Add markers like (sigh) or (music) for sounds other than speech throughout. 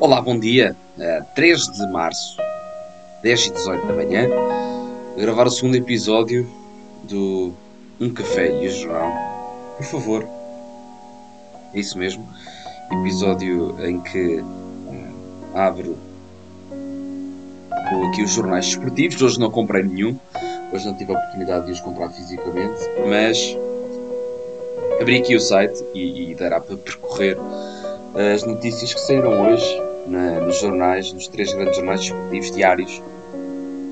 Olá, bom dia. Uh, 3 de março, 10 e 18 da manhã, a gravar o segundo episódio do Um Café e o Jornal. Por favor. É isso mesmo. Episódio em que uh, abro aqui os jornais esportivos. Hoje não comprei nenhum. Hoje não tive a oportunidade de os comprar fisicamente. Mas abri aqui o site e, e dará para percorrer as notícias que saíram hoje na, nos jornais, nos três grandes jornais desportivos diários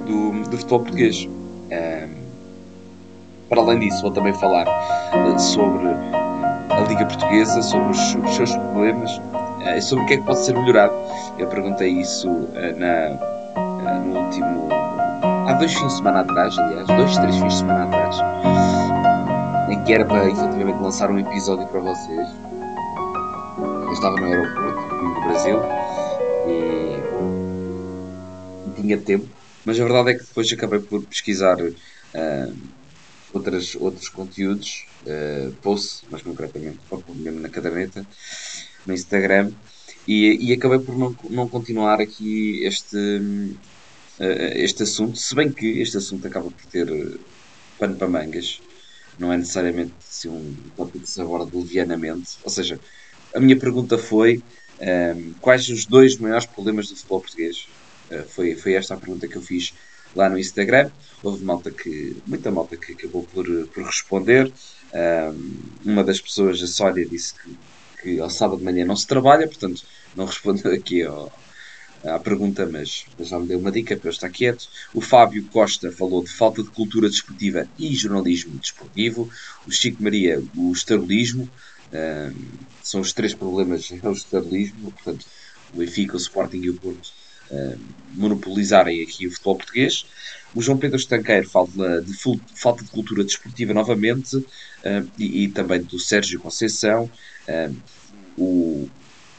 do, do futebol português. Um, para além disso, vou também falar uh, sobre a Liga Portuguesa, sobre os, os seus problemas uh, e sobre o que é que pode ser melhorado. Eu perguntei isso na, no último. há dois fins de semana atrás, aliás, dois, três fins de semana atrás, em que era para efetivamente lançar um episódio para vocês. Eu estava no aeroporto, no Brasil, tinha tempo, mas a verdade é que depois acabei por pesquisar uh, outras, outros conteúdos, uh, posts, mas concretamente mesmo na caderneta, no Instagram, e, e acabei por não, não continuar aqui este, uh, este assunto, se bem que este assunto acaba por ter pano para mangas, não é necessariamente assim, um tópico que se aborda levianamente, ou seja, a minha pergunta foi um, quais os dois maiores problemas do futebol português? Uh, foi, foi esta a pergunta que eu fiz lá no Instagram. Houve malta que, muita malta que acabou por, por responder. Um, uma das pessoas, a Sónia, disse que, que ao sábado de manhã não se trabalha, portanto não (laughs) respondeu aqui ao, à pergunta, mas, já me deu uma dica para eu estar quieto. O Fábio Costa falou de falta de cultura desportiva e jornalismo desportivo. O Chico Maria, o estarolismo. Um, são os três problemas (laughs) é o estabilismo, portanto, o Benfica, o Sporting e o Porto uh, monopolizarem aqui o futebol português. O João Pedro Estanqueiro fala de falta de cultura desportiva novamente uh, e, e, também do Sérgio Conceição. Uh, o,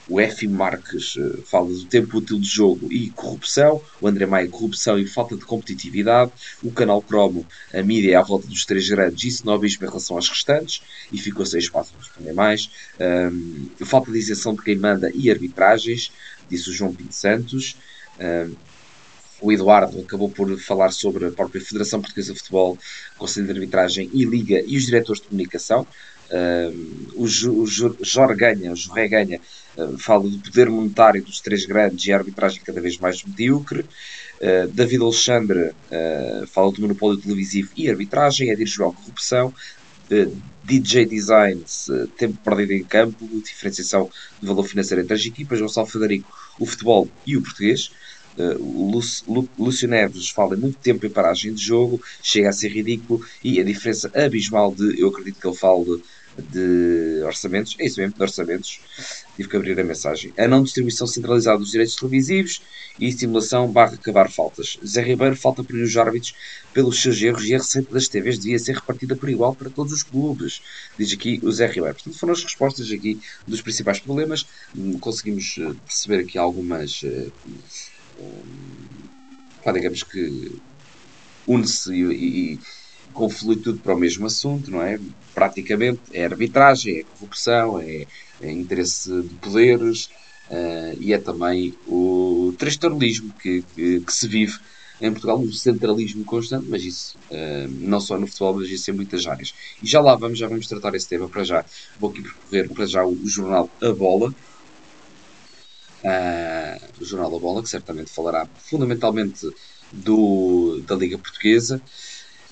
o F. Marques uh, fala do tempo útil de jogo e corrupção. O André Maia, corrupção e falta de competitividade. O canal Cromo, a mídia é à volta dos três grandes e snobismo em relação aos restantes. E ficou sem espaço para responder mais. Falta de isenção de quem manda e arbitragens, disse o João Pinto Santos. Um, o Eduardo acabou por falar sobre a própria Federação Portuguesa de Futebol, Conselho de Arbitragem e Liga e os diretores de comunicação. Uh, o, Jorge Ganha, o Jorge Ganha, uh, fala do poder monetário dos três grandes e a arbitragem cada vez mais medíocre. Uh, David Alexandre fala do monopólio televisivo e arbitragem. Edir João, corrupção. DJ Designs, tempo perdido em campo, diferenciação de valor financeiro entre as equipas. Gonçalo Federico, o futebol e o português. Uh, Lúcio Neves fala muito tempo em paragem de jogo, chega a ser ridículo e a diferença abismal de, eu acredito que ele fale de orçamentos, é isso mesmo, de orçamentos, tive que abrir a mensagem. A não distribuição centralizada dos direitos televisivos e estimulação barra acabar faltas. Zé Ribeiro falta por os árbitros pelos seus erros e a receita das TVs devia ser repartida por igual para todos os clubes, diz aqui o Zé Ribeiro. Portanto, foram as respostas aqui dos principais problemas. Hum, conseguimos eh, perceber aqui algumas. Uh, um, digamos que une-se e, e conflui tudo para o mesmo assunto, não é? Praticamente é arbitragem, é corrupção, é, é interesse de poderes uh, e é também o transtornismo que, que, que, se vive em Portugal, um centralismo constante, mas isso uh, não só no futebol, mas isso em muitas áreas. E já lá vamos, já vamos tratar esse tema para já. Vou aqui percorrer para já o jornal A Bola, uh, o Jornal da Bola, que certamente falará fundamentalmente do, da Liga Portuguesa.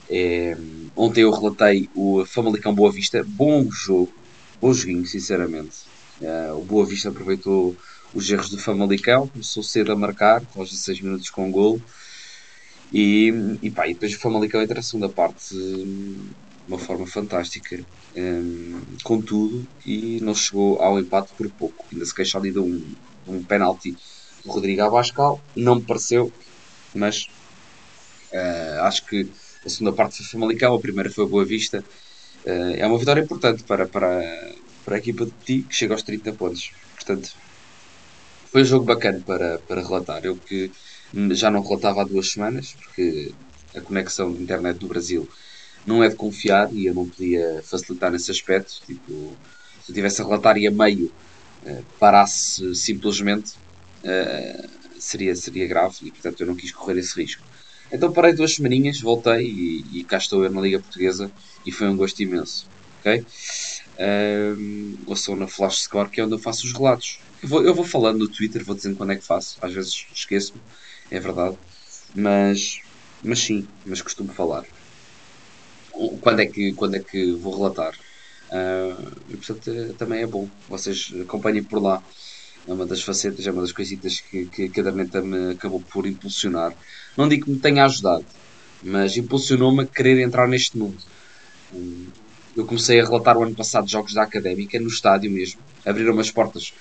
É, ontem eu relatei o Famalicão Boa Vista, bom jogo, bom joguinho, sinceramente. Uh, o Boa Vista aproveitou os erros do Famalicão, começou cedo a marcar, aos 16 minutos com gol. E, e, pá, e depois o Famalicão entra na segunda parte de uma forma fantástica, um, com tudo, e não chegou ao empate por pouco. Ainda se queixa ali de um, um penalti do Rodrigo Abascal, não me pareceu, mas uh, acho que a segunda parte foi Famalicão, a primeira foi Boa Vista. Uh, é uma vitória importante para, para, para a equipa de Ti, que chega aos 30 pontos. Portanto, foi um jogo bacana para, para relatar. Eu que já não relatava há duas semanas, porque a conexão de internet do Brasil não é de confiar e eu não podia facilitar nesse aspecto. Tipo, se eu tivesse a relatar e a meio parasse simplesmente, uh, seria, seria grave e portanto eu não quis correr esse risco. Então parei duas semaninhas, voltei e, e cá estou eu na Liga Portuguesa e foi um gosto imenso. Ok? Um, sou na Flash Score que é onde eu faço os relatos. Eu vou, eu vou falando no Twitter, vou dizendo quando é que faço. Às vezes esqueço-me, é verdade. Mas, mas sim, mas costumo falar. Quando é que, quando é que vou relatar? Uh, e portanto também é bom. Vocês acompanhem por lá. É uma das facetas, é uma das coisitas que, que a caderneta me acabou por impulsionar. Não digo que me tenha ajudado, mas impulsionou-me a querer entrar neste mundo. Eu comecei a relatar o ano passado jogos da académica, no estádio mesmo. Abriram as portas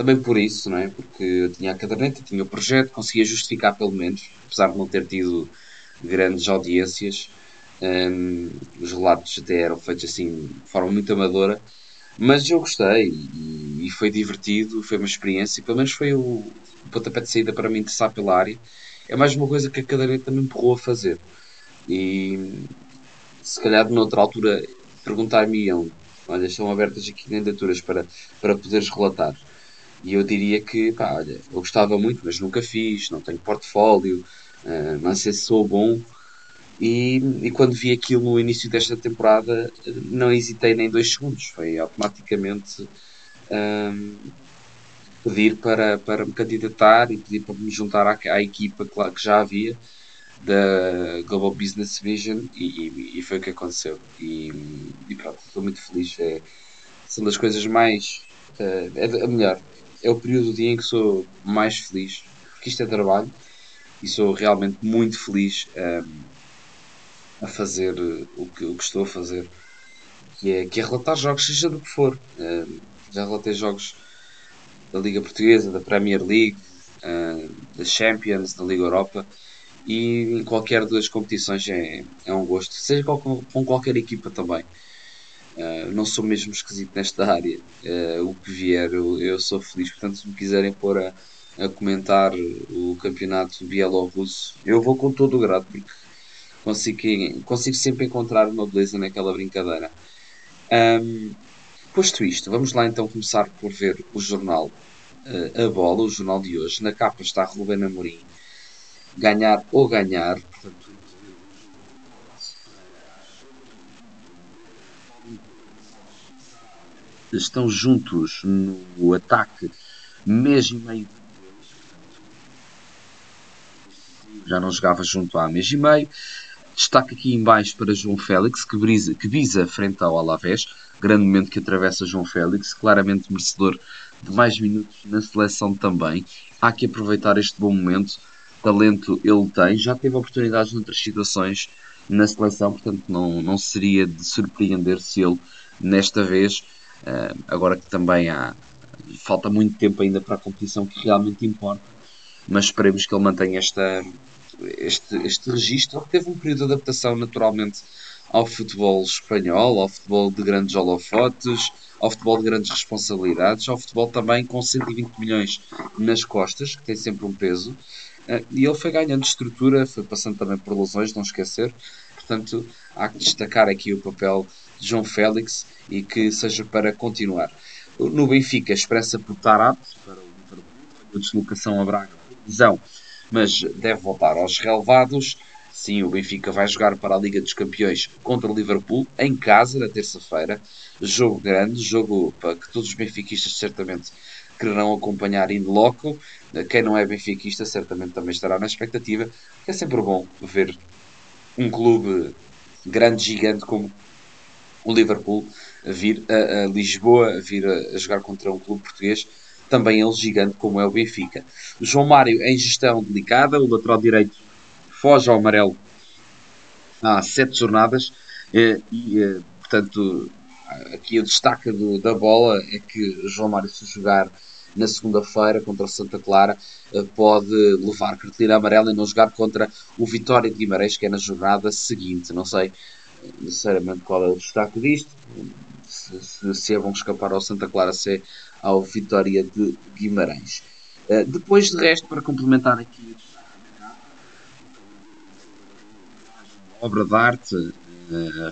também por isso, não é? Porque eu tinha a caderneta, tinha o projeto, conseguia justificar pelo menos, apesar de não ter tido grandes audiências. Um, os relatos até eram feitos assim de forma muito amadora, mas eu gostei e, e, foi divertido, foi uma experiência, pelo menos foi o, o pontapé de saída para me interessar pela área. É mais uma coisa que a caderneta me empurrou a fazer. E se calhar noutra altura perguntar-me-iam, olha, estão abertas aqui candidaturas para, para poderes relatar. E eu diria que, pá, olha, eu gostava muito, mas nunca fiz, não tenho portfólio, uh, não sei se sou bom. E, e quando vi aquilo no início desta temporada, não hesitei nem dois segundos, foi automaticamente um, pedir para, para me candidatar e pedir para me juntar à, à equipa que, que já havia da Global Business Vision e, e, e, foi o que aconteceu. E, pronto, estou muito feliz. É, são das coisas mais. Uh, é a melhor. É o período do dia em que sou mais feliz, porque isto é trabalho e sou realmente muito feliz um, a fazer o que, o que estou a fazer, que é, que é relatar jogos, seja do que for. Ehm, já relatei jogos da Liga Portuguesa, da Premier League, uh, da Champions, da Liga Europa e em qualquer das competições é, é um gosto, seja com, com qualquer equipa também. Uh, não sou mesmo esquisito nesta área. Uh, o que vier, eu, eu, sou feliz. Portanto, se me quiserem pôr a, a comentar o campeonato bielorrusso, eu vou com todo o grado, porque consigo, consigo sempre encontrar uma beleza naquela brincadeira. Um, posto isto, vamos lá então começar por ver o jornal uh, A Bola, o jornal de hoje. Na capa está Ruben Amorim ganhar ou ganhar. Portanto, estão juntos no ataque mês e meio já não jogava junto há mês e meio. Destaque aqui em baixo para João Félix, que, brisa, que visa frente ao Alavés. Grande momento que atravessa João Félix, claramente merecedor de mais minutos na seleção também. Há que aproveitar este bom momento talento ele tem, já teve oportunidades noutras situações na seleção, portanto não, não seria de surpreender se ele nesta vez, uh, agora que também há falta muito tempo ainda para a competição que realmente importa, mas esperemos que ele mantenha esta, este, este registro. Teve um período de adaptação naturalmente ao futebol espanhol, ao futebol de grandes holofotes, ao futebol de grandes responsabilidades, ao futebol também com 120 milhões nas costas, que tem sempre um peso. Uh, e ele foi ganhando estrutura, foi passando também por lesões, não esquecer. Portanto, há que destacar aqui o papel de João Félix e que seja para continuar. No Benfica, expressa por estar apto para o deslocação a Braga, lesão, mas deve voltar aos relevados. Sim, o Benfica vai jogar para a Liga dos Campeões contra o Liverpool em casa na terça-feira. Jogo grande, jogo para que todos os benfiquistas certamente quererão acompanhar in loco. Quem não é benfiquista certamente também estará na expectativa, é sempre bom ver um clube grande, gigante como o Liverpool vir a, a Lisboa, vir a, a, jogar contra um clube português, também ele gigante como é o Benfica. João Mário em gestão delicada, o lateral direito foge ao amarelo há sete jornadas eh, e, eh, portanto, aqui o destaque do, da bola é que João Mário se jogar na segunda-feira contra o Santa Clara eh, pode levar cartolina amarela e não jogar contra o Vitória de Guimarães, que é na jornada seguinte. Não sei necessariamente qual é o destaque disto, se, se, se é bom escapar ao Santa Clara, se é ao Vitória de Guimarães. Uh, depois, de resto, para complementar aqui obra de arte, uh,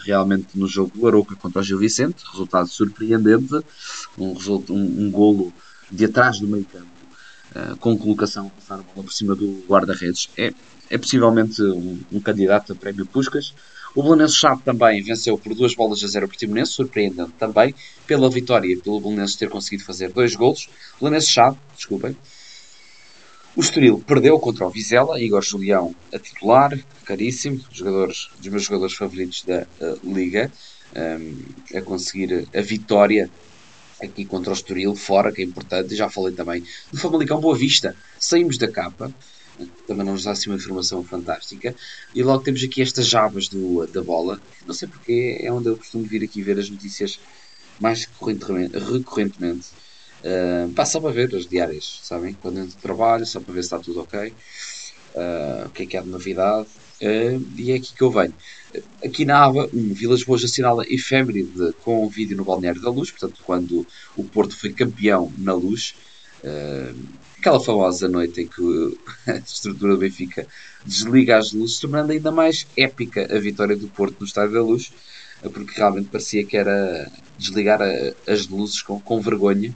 realmente no jogo do Aroca contra o Gil Vicente, resultado surpreendente, um, um, um golo de atrás do meio campo uh, com colocação, passar a bola por cima do guarda-redes. É, é possivelmente um, um, candidato a prémio Puscas. O Belenense Chave também venceu por duas bolas a zero o Portimonense, surpreendente também, pela vitória pelo Belenense ter conseguido fazer dois golos. Belenense Chave, desculpem, o Estoril perdeu contra o Vizela, Igor Julião a titular, caríssimo, jogadores, dos meus jogadores favoritos da uh, Liga, um, a conseguir a vitória aqui contra o Estoril, fora, que é importante. Já falei também do Famalicão Boa Vista. Saímos da capa, também não nos dá assim uma informação fantástica. E logo temos aqui estas javas do, da bola, não sei porque é onde eu costumo vir aqui ver as notícias mais recorrentemente. recorrentemente. Uh, pá, só para ver as diárias, sabem? Quando entro de trabalho, só para ver se está tudo ok. Uh, o que é que há de novidade. Uh, e é aqui que eu venho. Aqui na aba 1, Vilas Boas assinala efêméride com um vídeo no Balneário da Luz, portanto, quando o Porto foi campeão na Luz. Aquela famosa noite em que (laughs) a estrutura do Benfica desliga as luzes, tornando ainda mais épica a vitória do Porto no Estádio da Luz, porque realmente parecia que era desligar a, as luzes com, com vergonha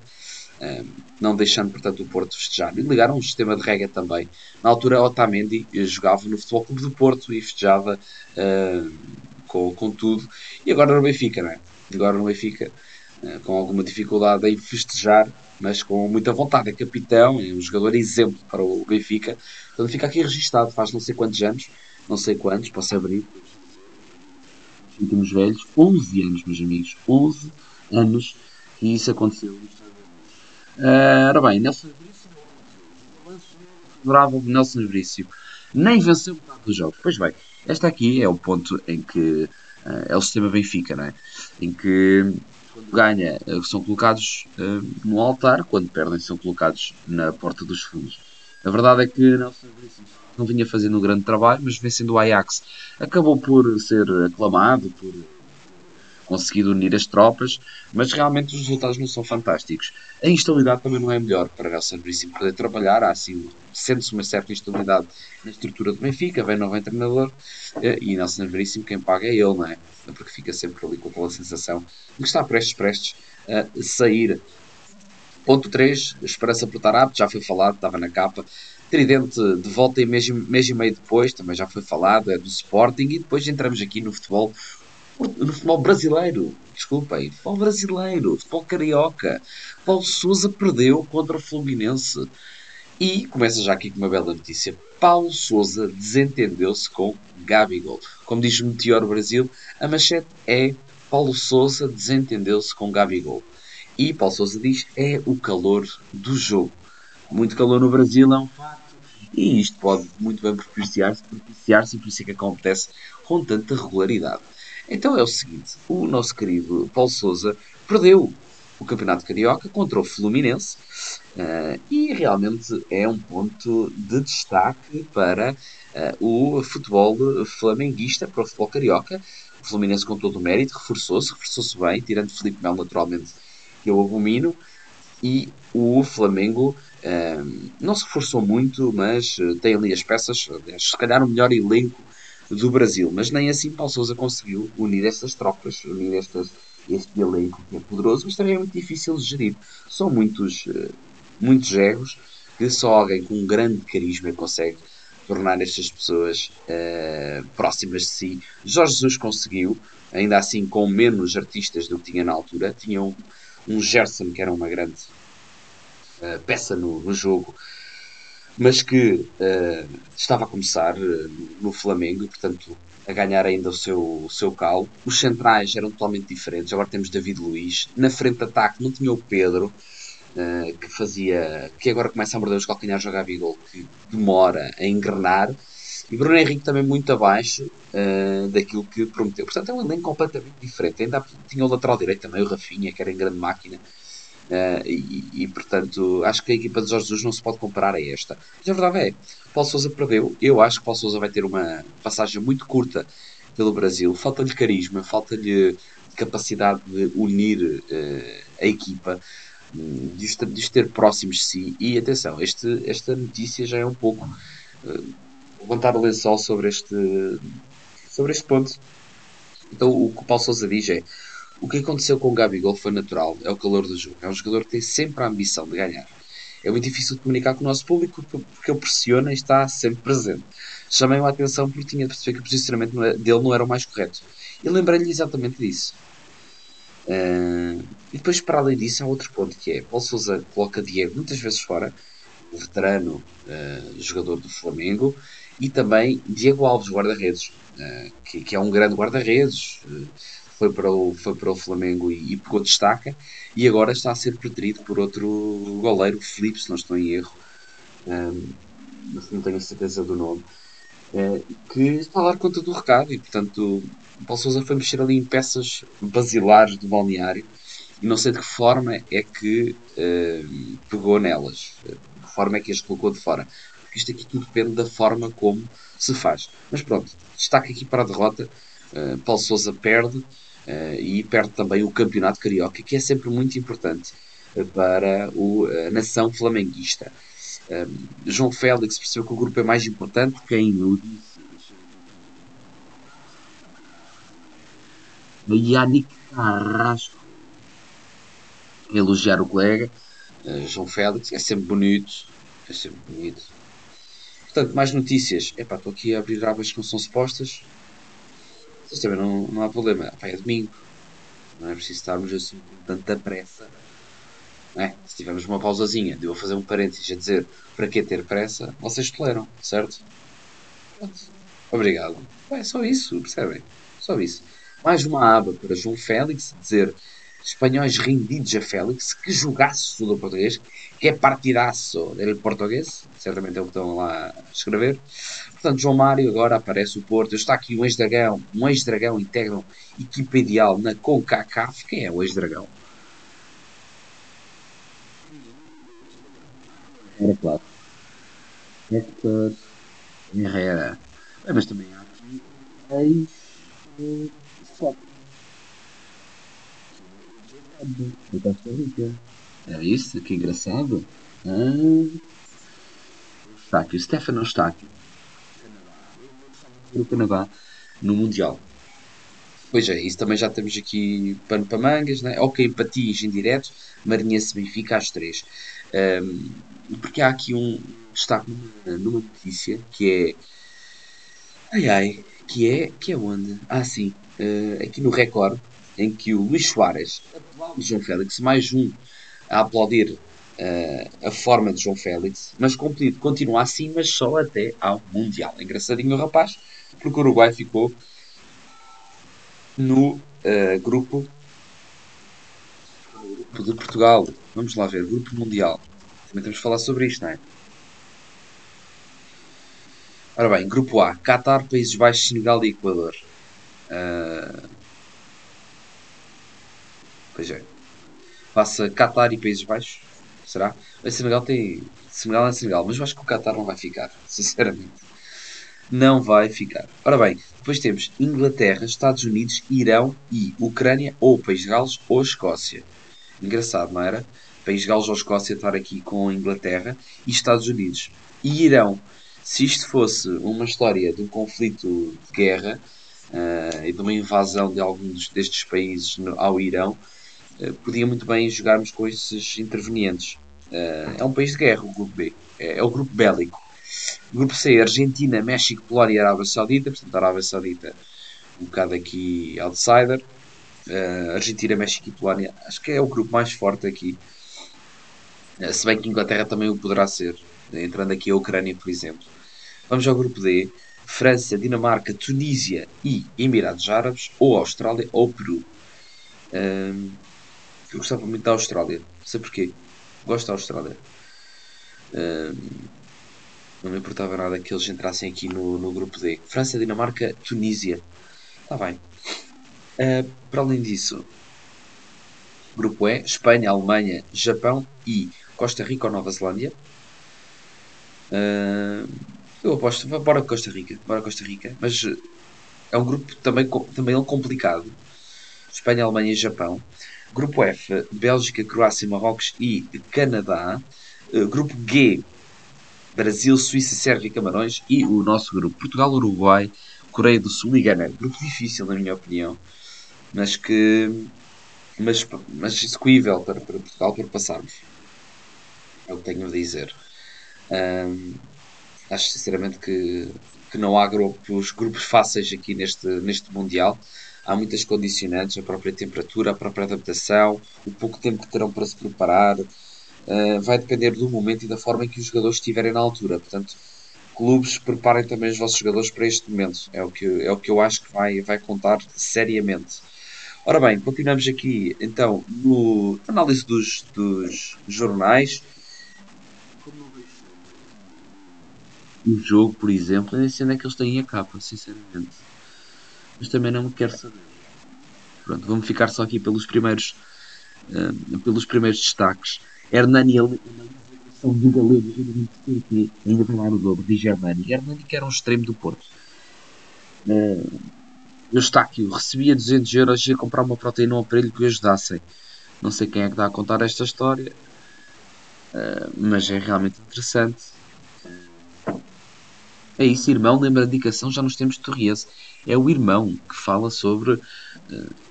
não deixando, portanto, o Porto festejar. E ligaram um sistema de regra também. Na altura, Otamendi jogava no Futebol Clube do Porto e festejava uh, com, com tudo. E agora no Benfica, não é? Agora no Benfica, uh, com alguma dificuldade em festejar, mas com muita vontade. É capitão, é um jogador exemplo para o Benfica. Então fica aqui registado, faz não sei quantos anos, não sei quantos, posso abrir. Sentimos velhos, 11 anos, meus amigos, 11 anos que isso aconteceu Uh, ora bem, Nelson favorável de Nelson Veríssimo, nem venceu metade dos jogos. Pois bem, esta aqui é o ponto em que uh, é o sistema Benfica, não é? Em que quando ganha uh, são colocados uh, no altar, quando perdem são colocados na porta dos fundos. A verdade é que Nelson não vinha fazendo um grande trabalho, mas vencendo o Ajax acabou por ser aclamado, por conseguido unir as tropas, mas realmente os resultados não são fantásticos. A instabilidade também não é melhor para Nelson Veríssimo poder trabalhar, há assim, sente-se uma certa instabilidade na estrutura do Benfica, vem novo treinador eh, e Nelson Veríssimo quem paga é ele, não é? Porque fica sempre ali com aquela sensação de que está prestes, prestes a sair. Ponto 3, Esperança por Tarap, já foi falado, estava na capa. Tridente de volta e mês, mês e meio depois, também já foi falado, é do Sporting. E depois entramos aqui no futebol no futebol brasileiro. Desculpem, futebol brasileiro, futebol carioca. Paulo Souza perdeu contra o Fluminense. E começa já aqui com uma bela notícia. Paulo Souza desentendeu-se com Gabigol. Como diz o Meteor Brasil, a manchete é Paulo Souza desentendeu-se com Gabigol. E Paulo Souza diz é o calor do jogo. Muito calor no Brasil é um facto. E isto pode muito bem propiciar-se, propiciar-se e por isso é que acontece com tanta regularidade. Então é o seguinte: o nosso querido Paulo Souza perdeu o Campeonato Carioca contra o Fluminense uh, e realmente é um ponto de destaque para uh, o futebol flamenguista, para o futebol carioca. O Fluminense, com todo o mérito, reforçou-se, reforçou-se bem, tirando Felipe Melo, naturalmente, que eu abomino, e o Flamengo uh, não se reforçou muito, mas tem ali as peças, se calhar o melhor elenco do Brasil. Mas nem assim Paulo Sousa conseguiu unir essas tropas, unir estas, este elenco que é poderoso, mas também é muito difícil de gerir. São muitos, eh, muitos egos que só alguém com um grande carisma consegue tornar estas pessoas uh, próximas de si. Jorge Jesus conseguiu, ainda assim com menos artistas do que tinha na altura. Tinha um, um Gerson, que era uma grande uh, peça no, no jogo, mas que uh, estava a começar uh, no Flamengo e, portanto, a ganhar ainda o seu, o seu calo. Os centrais eram totalmente diferentes. Agora temos David Luiz. Na frente de ataque não tinha o Pedro, uh, que fazia. que agora começa a morder os calcanhares jogar Bigol, que demora a engrenar. E Bruno Henrique também muito abaixo daquilo que prometeu. Portanto, é um elenco completamente diferente. Ainda tinha o lateral direito também, o Rafinha, que era em grande máquina. Uh, e, e, portanto, acho que a equipa de Jorge Jesus não se pode comparar a esta. Mas a verdade é, Paulo Souza perdeu. Eu acho que Paulo Souza vai ter uma passagem muito curta pelo Brasil. Falta-lhe carisma, falta-lhe capacidade de unir uh, a equipa, de os, de ter próximos de si. E atenção, este, esta notícia já é um pouco uh, levantar o lençol sobre este, sobre este ponto. Então, o que o Paulo Souza diz é o que aconteceu com o Gabigol foi natural, é o calor do jogo. É um jogador que tem sempre a ambição de ganhar. É muito difícil comunicar com o nosso público porque ele pressiona e está sempre presente. Chamei-me a atenção porque tinha de perceber que o posicionamento dele não era o mais correto. E lembrei-lhe exatamente disso. Uh, e depois, para além disso, há outro ponto que é: Paulo Souza coloca Diego muitas vezes fora, veterano uh, jogador do Flamengo, e também Diego Alves, guarda-redes, uh, que, que, é um grande guarda-redes, foi, para o, foi para o Flamengo e, e pegou destaca, e agora está a ser preterido por outro goleiro, Felipe, se não estou em erro, mas não tenho certeza do nome, que está a dar conta do recado, e portanto o Paulo Sousa foi mexer ali em peças basilares do balneário e não sei de que forma é que uh, pegou nelas, de que forma é que as colocou de fora. Porque isto aqui tudo depende da forma como se faz. Mas pronto, destaque aqui para a derrota. Uh, Paulo Sousa perde uh, e perde também o campeonato carioca, que é sempre muito importante para o, a nação flamenguista. João Félix percebeu que o grupo é mais importante, quem o disse Yannick Carrasco elogiar o colega uh, João Félix, é sempre bonito, é sempre bonito. Portanto, mais notícias. Epá, estou aqui a abrir abas que não são supostas. Mas também não, não há problema. Epá, é domingo. Não é preciso estarmos assim com tanta pressa. É? Se tivermos uma pausazinha, de eu fazer um parênteses a dizer para que ter pressa, vocês toleram, certo? Obrigado. É só isso, percebem? Só isso. Mais uma aba para João Félix, dizer espanhóis rendidos a Félix, que jogaço do português, que é partidaço del português, certamente é o que estão lá a escrever. Portanto, João Mário agora aparece o Porto, está aqui um ex-dragão, um ex-dragão integram equipa ideal na CONCACAF, quem é o ex-dragão? Era claro. Hector Herrera. Mas também há aqui ex foto. É isso? Que engraçado. Ah, está aqui. O Stefano aqui. No Canadá, no Mundial. Pois é, isso também já temos aqui pano para mangas, né? Ok, empatias indiretos, Marinhense Benfica às três. Um, porque há aqui um destaque numa notícia que é. Ai ai, que é. Que é onde? Ah, sim uh, aqui no Record, em que o Luís Soares aplaude João Félix, mais um a aplaudir uh, a forma de João Félix, mas continua assim, mas só até ao Mundial. Engraçadinho o rapaz, porque o Uruguai ficou no uh, grupo, grupo de Portugal. Vamos lá ver, grupo mundial. Também temos que falar sobre isto, não é? Ora bem, grupo A: Qatar, Países Baixos, Senegal e Equador. Uh, pois é. Passa Qatar e Países Baixos. Será? A Senegal tem. Senegal é Senegal, mas eu acho que o Qatar não vai ficar, (laughs) sinceramente. Não vai ficar. Ora bem, depois temos Inglaterra, Estados Unidos, Irão e Ucrânia, ou País de Gales ou Escócia. Engraçado, não era? País de Gales ou Escócia estar aqui com Inglaterra e Estados Unidos. E Irão. Se isto fosse uma história de um conflito de guerra, uh, e de uma invasão de alguns destes países no, ao Irão, podia muito bem jogarmos com esses intervenientes. Uh, é um país de guerra, o grupo B. É, é, o grupo bélico. O grupo C, Argentina, México, Polónia e Arábia Saudita. Portanto, a Arábia Saudita um bocado aqui outsider. Argentina, México e Polónia. Acho que é o grupo mais forte aqui. se bem que Inglaterra também o poderá ser. Entrando aqui a Ucrânia, por exemplo. Vamos ao grupo D. França, Dinamarca, Tunísia e Emirados Árabes, ou Austrália ou Peru. Eu gostava muito da Austrália, não sei porquê. Gosto da Austrália. Um, não me importava nada que eles entrassem aqui no, no grupo D. França, Dinamarca, Tunísia. Está bem. Uh, para além disso, grupo E, Espanha, Alemanha, Japão e Costa Rica ou Nova Zelândia. Uh, eu aposto, bora Costa Rica, bora Costa Rica, mas é um grupo também, também complicado. Espanha, Alemanha e Japão. Grupo F, Bélgica, Croácia, Marrocos e Canadá. Uh, grupo G, Brasil, Suíça, Sérvia e Camarões. E o nosso grupo, Portugal, Uruguai, Coreia do Sul e Gana. Grupo difícil, na minha opinião, mas que. mas, mas execuível para, para Portugal para passarmos. É o que tenho a dizer. Um, acho sinceramente que, que não há grupos, grupos fáceis aqui neste, neste Mundial. Há muitas condicionantes, a própria temperatura, a própria adaptação, o pouco tempo que terão para se preparar. Uh, vai depender do momento e da forma em que os jogadores estiverem na altura. Portanto, clubes preparem também os vossos jogadores para este momento. É o que, é o que eu acho que vai, vai contar seriamente. Ora bem, continuamos aqui então no análise dos, dos jornais. O jogo, por exemplo, nem sei onde é que eles têm a capa, sinceramente. Mas também não me quero saber. Pronto, vamos ficar só aqui pelos primeiros, uh, pelos primeiros destaques. Hernani do galego ainda vai dar o dobro, diz Hernani. Hernani que era um extremo do Porto. Uh, Eustáquio, recebia 200 euros e ia comprar uma proteína um aparelho que o ajudassem. Não sei quem é que dá a contar esta história, uh, mas é realmente interessante. É isso, irmão, lembra a indicação, já nos temos de Torriense. É o irmão que fala sobre uh,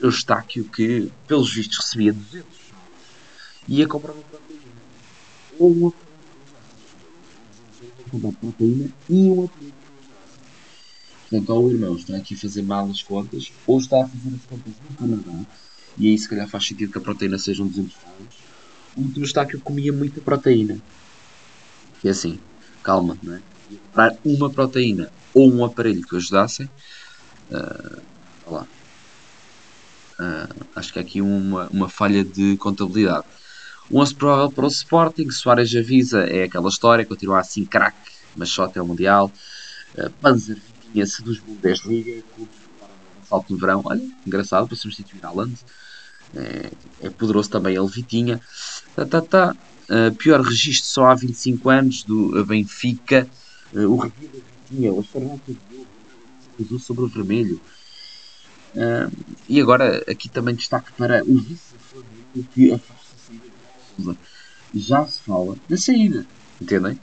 Eustáquio que, pelos vistos, recebia 200 e ia comprar uma proteína. Ou uma comprar proteína e um aparelho. Portanto, ou o irmão está aqui a fazer mal as contas, ou está a fazer as contas no Canadá, e aí se calhar faz sentido que a proteína seja um 200 graus, o outro está que eu comia muita proteína. E é assim, calma, não é? Para uma proteína ou um aparelho que o ajudassem, uh, lá. Uh, acho que é aqui uma, uma falha de contabilidade. O 11 provável para o Sporting, Soares avisa, é aquela história, continua assim craque, mas só até o Mundial. Uh, Panzer conhece dos Bundesliga, que salto no verão. Olha, engraçado para substituir Haaland. É, é poderoso também ele Vitinha. Tá, tá, tá. Uh, pior registro só há 25 anos do Benfica. Uh, o review Vitinha, o Fernando usou sobre o vermelho. Uh, e agora aqui também destaque para o vice que afasta-se já se fala da saída, entendem?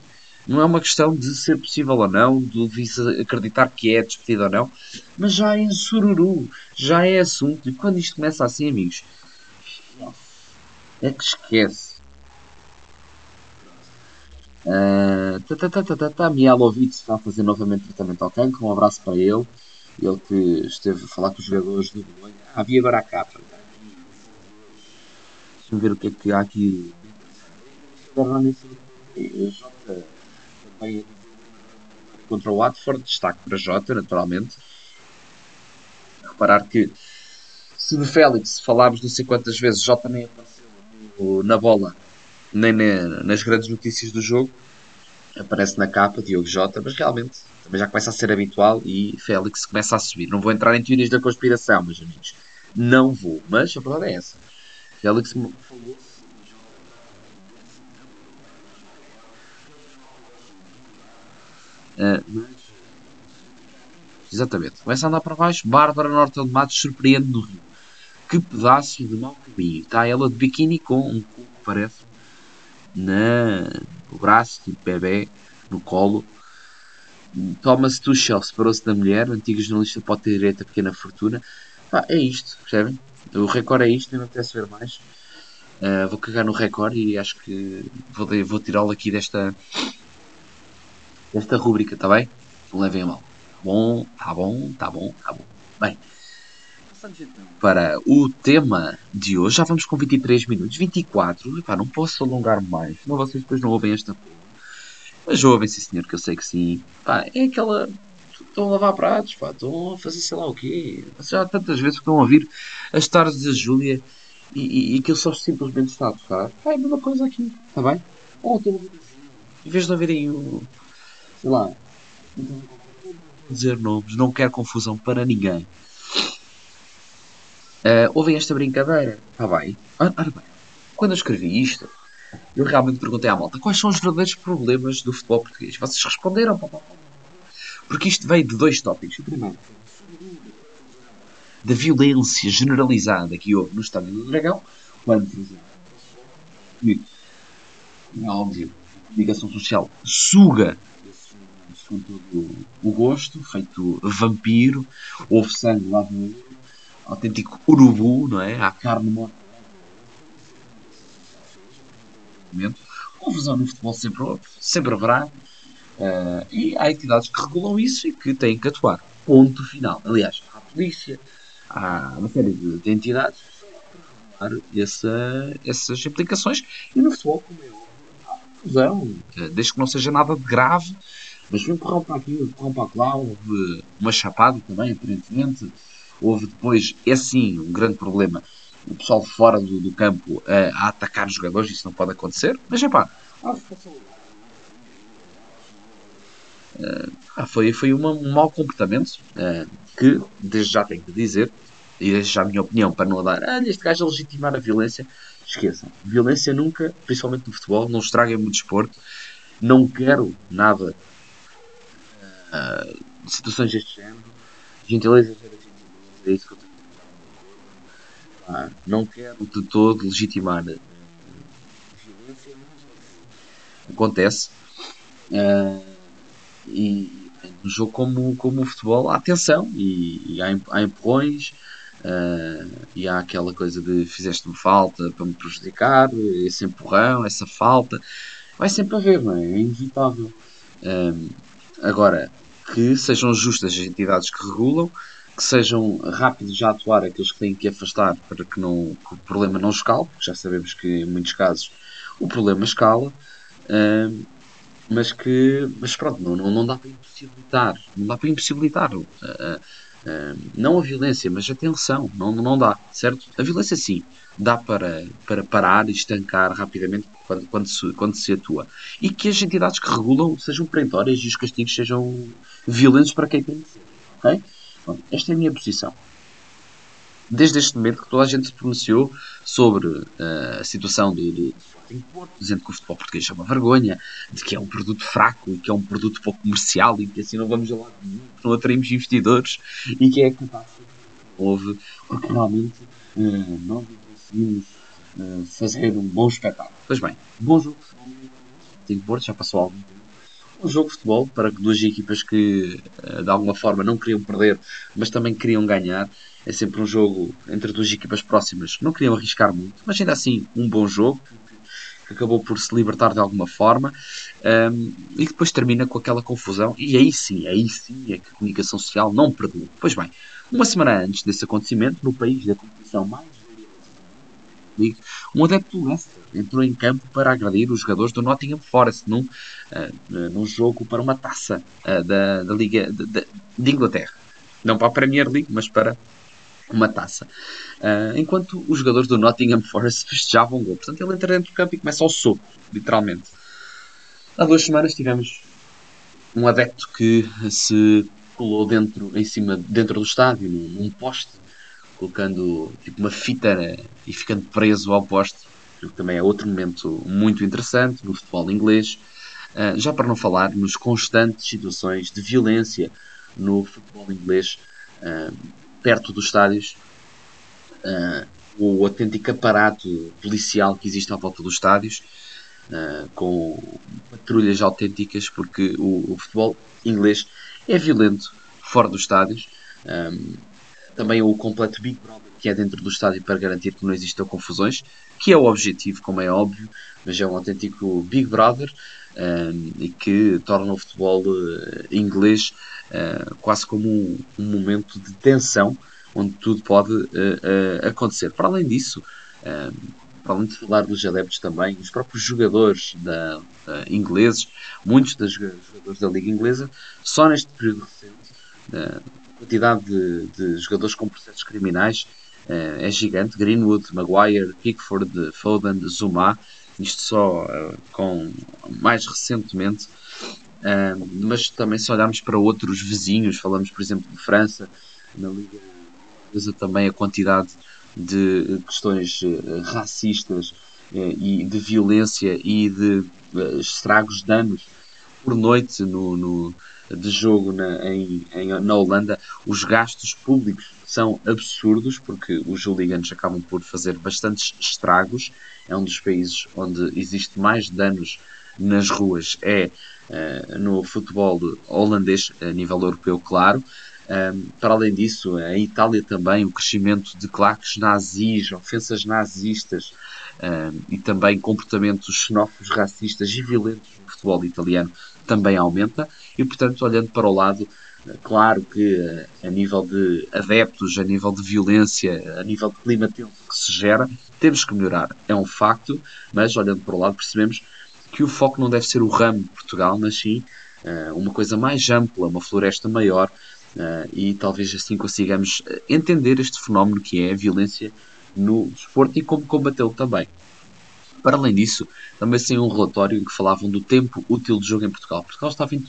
Não é uma questão de ser possível ou não, de vice acreditar que é despedido ou não, mas já é sururu, já é assunto. E quando isto começa assim, amigos, é que esquece. Uh, tá, tá. Mialovic está a fazer novamente tratamento ao cancro. Um abraço para ele. Ele que esteve a falar com os jogadores do Bolonha. Ah, vi agora a capa. Deixa-me ver o que é que há aqui. Contra o Watford, destaque para Jota, naturalmente. Reparar que se no Félix falámos não sei quantas vezes, Jota nem apareceu na bola, nem nas grandes notícias do jogo. Aparece na capa Diogo Jota, mas realmente também já começa a ser habitual e Félix começa a subir. Não vou entrar em teorias da conspiração, meus amigos. Não vou, mas a verdade é essa. Félix Uh. Exatamente. Começa a andar para baixo. Bárbara Norton de Matos surpreende no Rio. Que pedaço de mau caminho. Está ela de biquíni com um cu, parece, na, no braço, tipo bebê, no colo. Thomas Tuchel separou-se da mulher. O antigo jornalista pode ter direito a pequena fortuna. Pá, é isto, percebem? O recorde é isto, não apetece ver mais. Uh, vou cagar no recorde e acho que vou, vou tirá-lo aqui desta, desta rúbrica, está bem? Levem a mal. Tá bom, tá bom, tá bom, tá bom. Bem, para o tema de hoje, já vamos com 23 minutos, 24. Epá, não posso alongar mais, senão vocês depois não ouvem esta porra. Mas ouvem, sim senhor, que eu sei que sim. É aquela. Estão a lavar pratos, pá, estão a fazer sei lá o quê. Já tantas vezes que estão a ouvir as tardes da Júlia e, e, e aquilo só simplesmente está a tocar. É a mesma coisa aqui, está bem? Ou estão a ouvir em vez de ouvirem o sei lá, dizer nomes, não quero confusão para ninguém. Uh, ouvem esta brincadeira? Está bem. Ora bem, quando eu escrevi isto, eu realmente perguntei à malta quais são os verdadeiros problemas do futebol português. Vocês responderam, porque isto veio de dois tópicos. O primeiro, da violência generalizada que houve no Estádio do Dragão, quando, por exemplo, é óbvio, a comunicação social suga com todo o gosto, feito vampiro, houve sangue lá no autêntico urubu, não é? Há carne morta. confusão no futebol sempre sempre haverá. Uh, e há entidades que regulam isso e que têm que atuar. Ponto final. Aliás, há a polícia, há uma série de, de entidades essa, essas implicações. E no futebol, como é confusão, desde que não seja nada de grave, mas um empurrão para aqui, um empurrão para lá, houve uma chapada também, aparentemente. Houve depois, é sim, um grande problema. O pessoal fora do, do campo uh, a atacar os jogadores, isso não pode acontecer. Mas é pá, uh, foi, foi uma, um mau comportamento uh, que, desde já tenho que dizer, e desde já a minha opinião, para não dar, ah, este gajo a legitimar a violência, esqueçam. Violência nunca, principalmente no futebol, não estraga muito desporto. Não quero nada uh, situações deste género. Gentileza é isso que eu tenho ah, Não quero de todo legitimar a violência. Acontece. Uh, e no jogo como, como o futebol há tensão e, e há, há empurrões Uh, e há aquela coisa de fizeste-me falta para me prejudicar, esse empurrão, essa falta, vai sempre haver, não é? É inevitável. Uh, agora, que sejam justas as entidades que regulam, que sejam rápidos a atuar aqueles que têm que afastar para que, não, que o problema não escale, porque já sabemos que em muitos casos o problema escala, uh, mas que, mas pronto, não, não, não dá para impossibilitar, não dá para impossibilitar. Uh, não a violência, mas a tensão, não, não dá, certo? A violência sim, dá para, para parar e estancar rapidamente quando, quando, se, quando se atua. E que as entidades que regulam sejam perentórias e os castigos sejam violentos para quem tem que ser. Okay? Bom, esta é a minha posição desde este momento que toda a gente se pronunciou sobre uh, a situação do, do Porto, dizendo que o futebol português é uma vergonha, de que é um produto fraco e que é um produto pouco comercial e que assim não vamos a lado nenhum, não atraímos investidores e que é de houve, porque realmente uh, não conseguimos uh, fazer um bom espetáculo. Pois bem, bom jogo. Tem Porto, já passou algum tempo um jogo de futebol para duas equipas que de alguma forma não queriam perder, mas também queriam ganhar. É sempre um jogo entre duas equipas próximas. Não queriam arriscar muito, mas ainda assim um bom jogo que acabou por se libertar de alguma forma um, e depois termina com aquela confusão. E aí sim, aí sim é que a comunicação social não perdoa. Pois bem, uma semana antes desse acontecimento, no país da competição mais um adepto do Leicester entrou em campo para agredir os jogadores do Nottingham Forest num, uh, num jogo para uma taça uh, da, da Liga de, de, de Inglaterra. Não para a Premier League, mas para uma taça. Uh, enquanto os jogadores do Nottingham Forest festejavam o gol. Portanto, ele entra dentro do campo e começa ao soco, literalmente. Há duas semanas tivemos um adepto que se colou dentro, em cima, dentro do estádio, num poste, colocando tipo uma fita e ficando preso ao poste, que também é outro momento muito interessante no futebol inglês. Uh, já para não falar nos constantes situações de violência no futebol inglês, uh, perto dos estádios, uh, o autêntico aparato policial que existe à volta dos estádios, com patrulhas autênticas, porque o, o, futebol inglês é violento fora dos estádios. Um, também o completo Big Brother que é dentro do estádio para garantir que não existam confusões, que é o objetivo, como é óbvio, mas é um autêntico Big Brother um, e que torna o futebol uh, inglês uh, quase como um, um, momento de tensão onde tudo pode uh, acontecer. Para além disso, um, para além de falar dos adeptos também, os próprios jogadores da, ingleses, muitos dos jogadores da Liga Inglesa, só neste período recente, quantidade de, de jogadores com processos criminais é gigante. Greenwood, Maguire, Pickford, Foden, Zuma, isto só uh, com mais recentemente. Uh, mas também se olharmos para outros vizinhos, falamos por exemplo de França, na Liga Inglesa também a quantidade de questões uh, racistas e de violência e de estragos, danos por noite no, no de jogo na, em, em, na Holanda, os gastos públicos são absurdos porque os hooligans acabam por fazer bastantes estragos. É um dos países onde existe mais danos nas ruas, é uh, no futebol holandês, a nível europeu, claro. Um, para além disso, a Itália também, o crescimento de claques nazis, ofensas nazistas, uh, e também comportamentos xenófobos, racistas e violentos no futebol italiano também aumenta. E, portanto, olhando para o lado, claro que a nível de adeptos, a nível de violência, a nível de clima que se gera, temos que melhorar. É um facto, mas olhando para o lado percebemos que o foco não deve ser o ramo de Portugal, mas sim uh, uma coisa mais ampla, uma floresta maior, e talvez assim consigamos eh, entender este fenómeno que é a violência no desporto e como combatê-lo também. Para além disso, também saiu um relatório em que falavam do tempo útil de jogo em Portugal. Portugal estava em,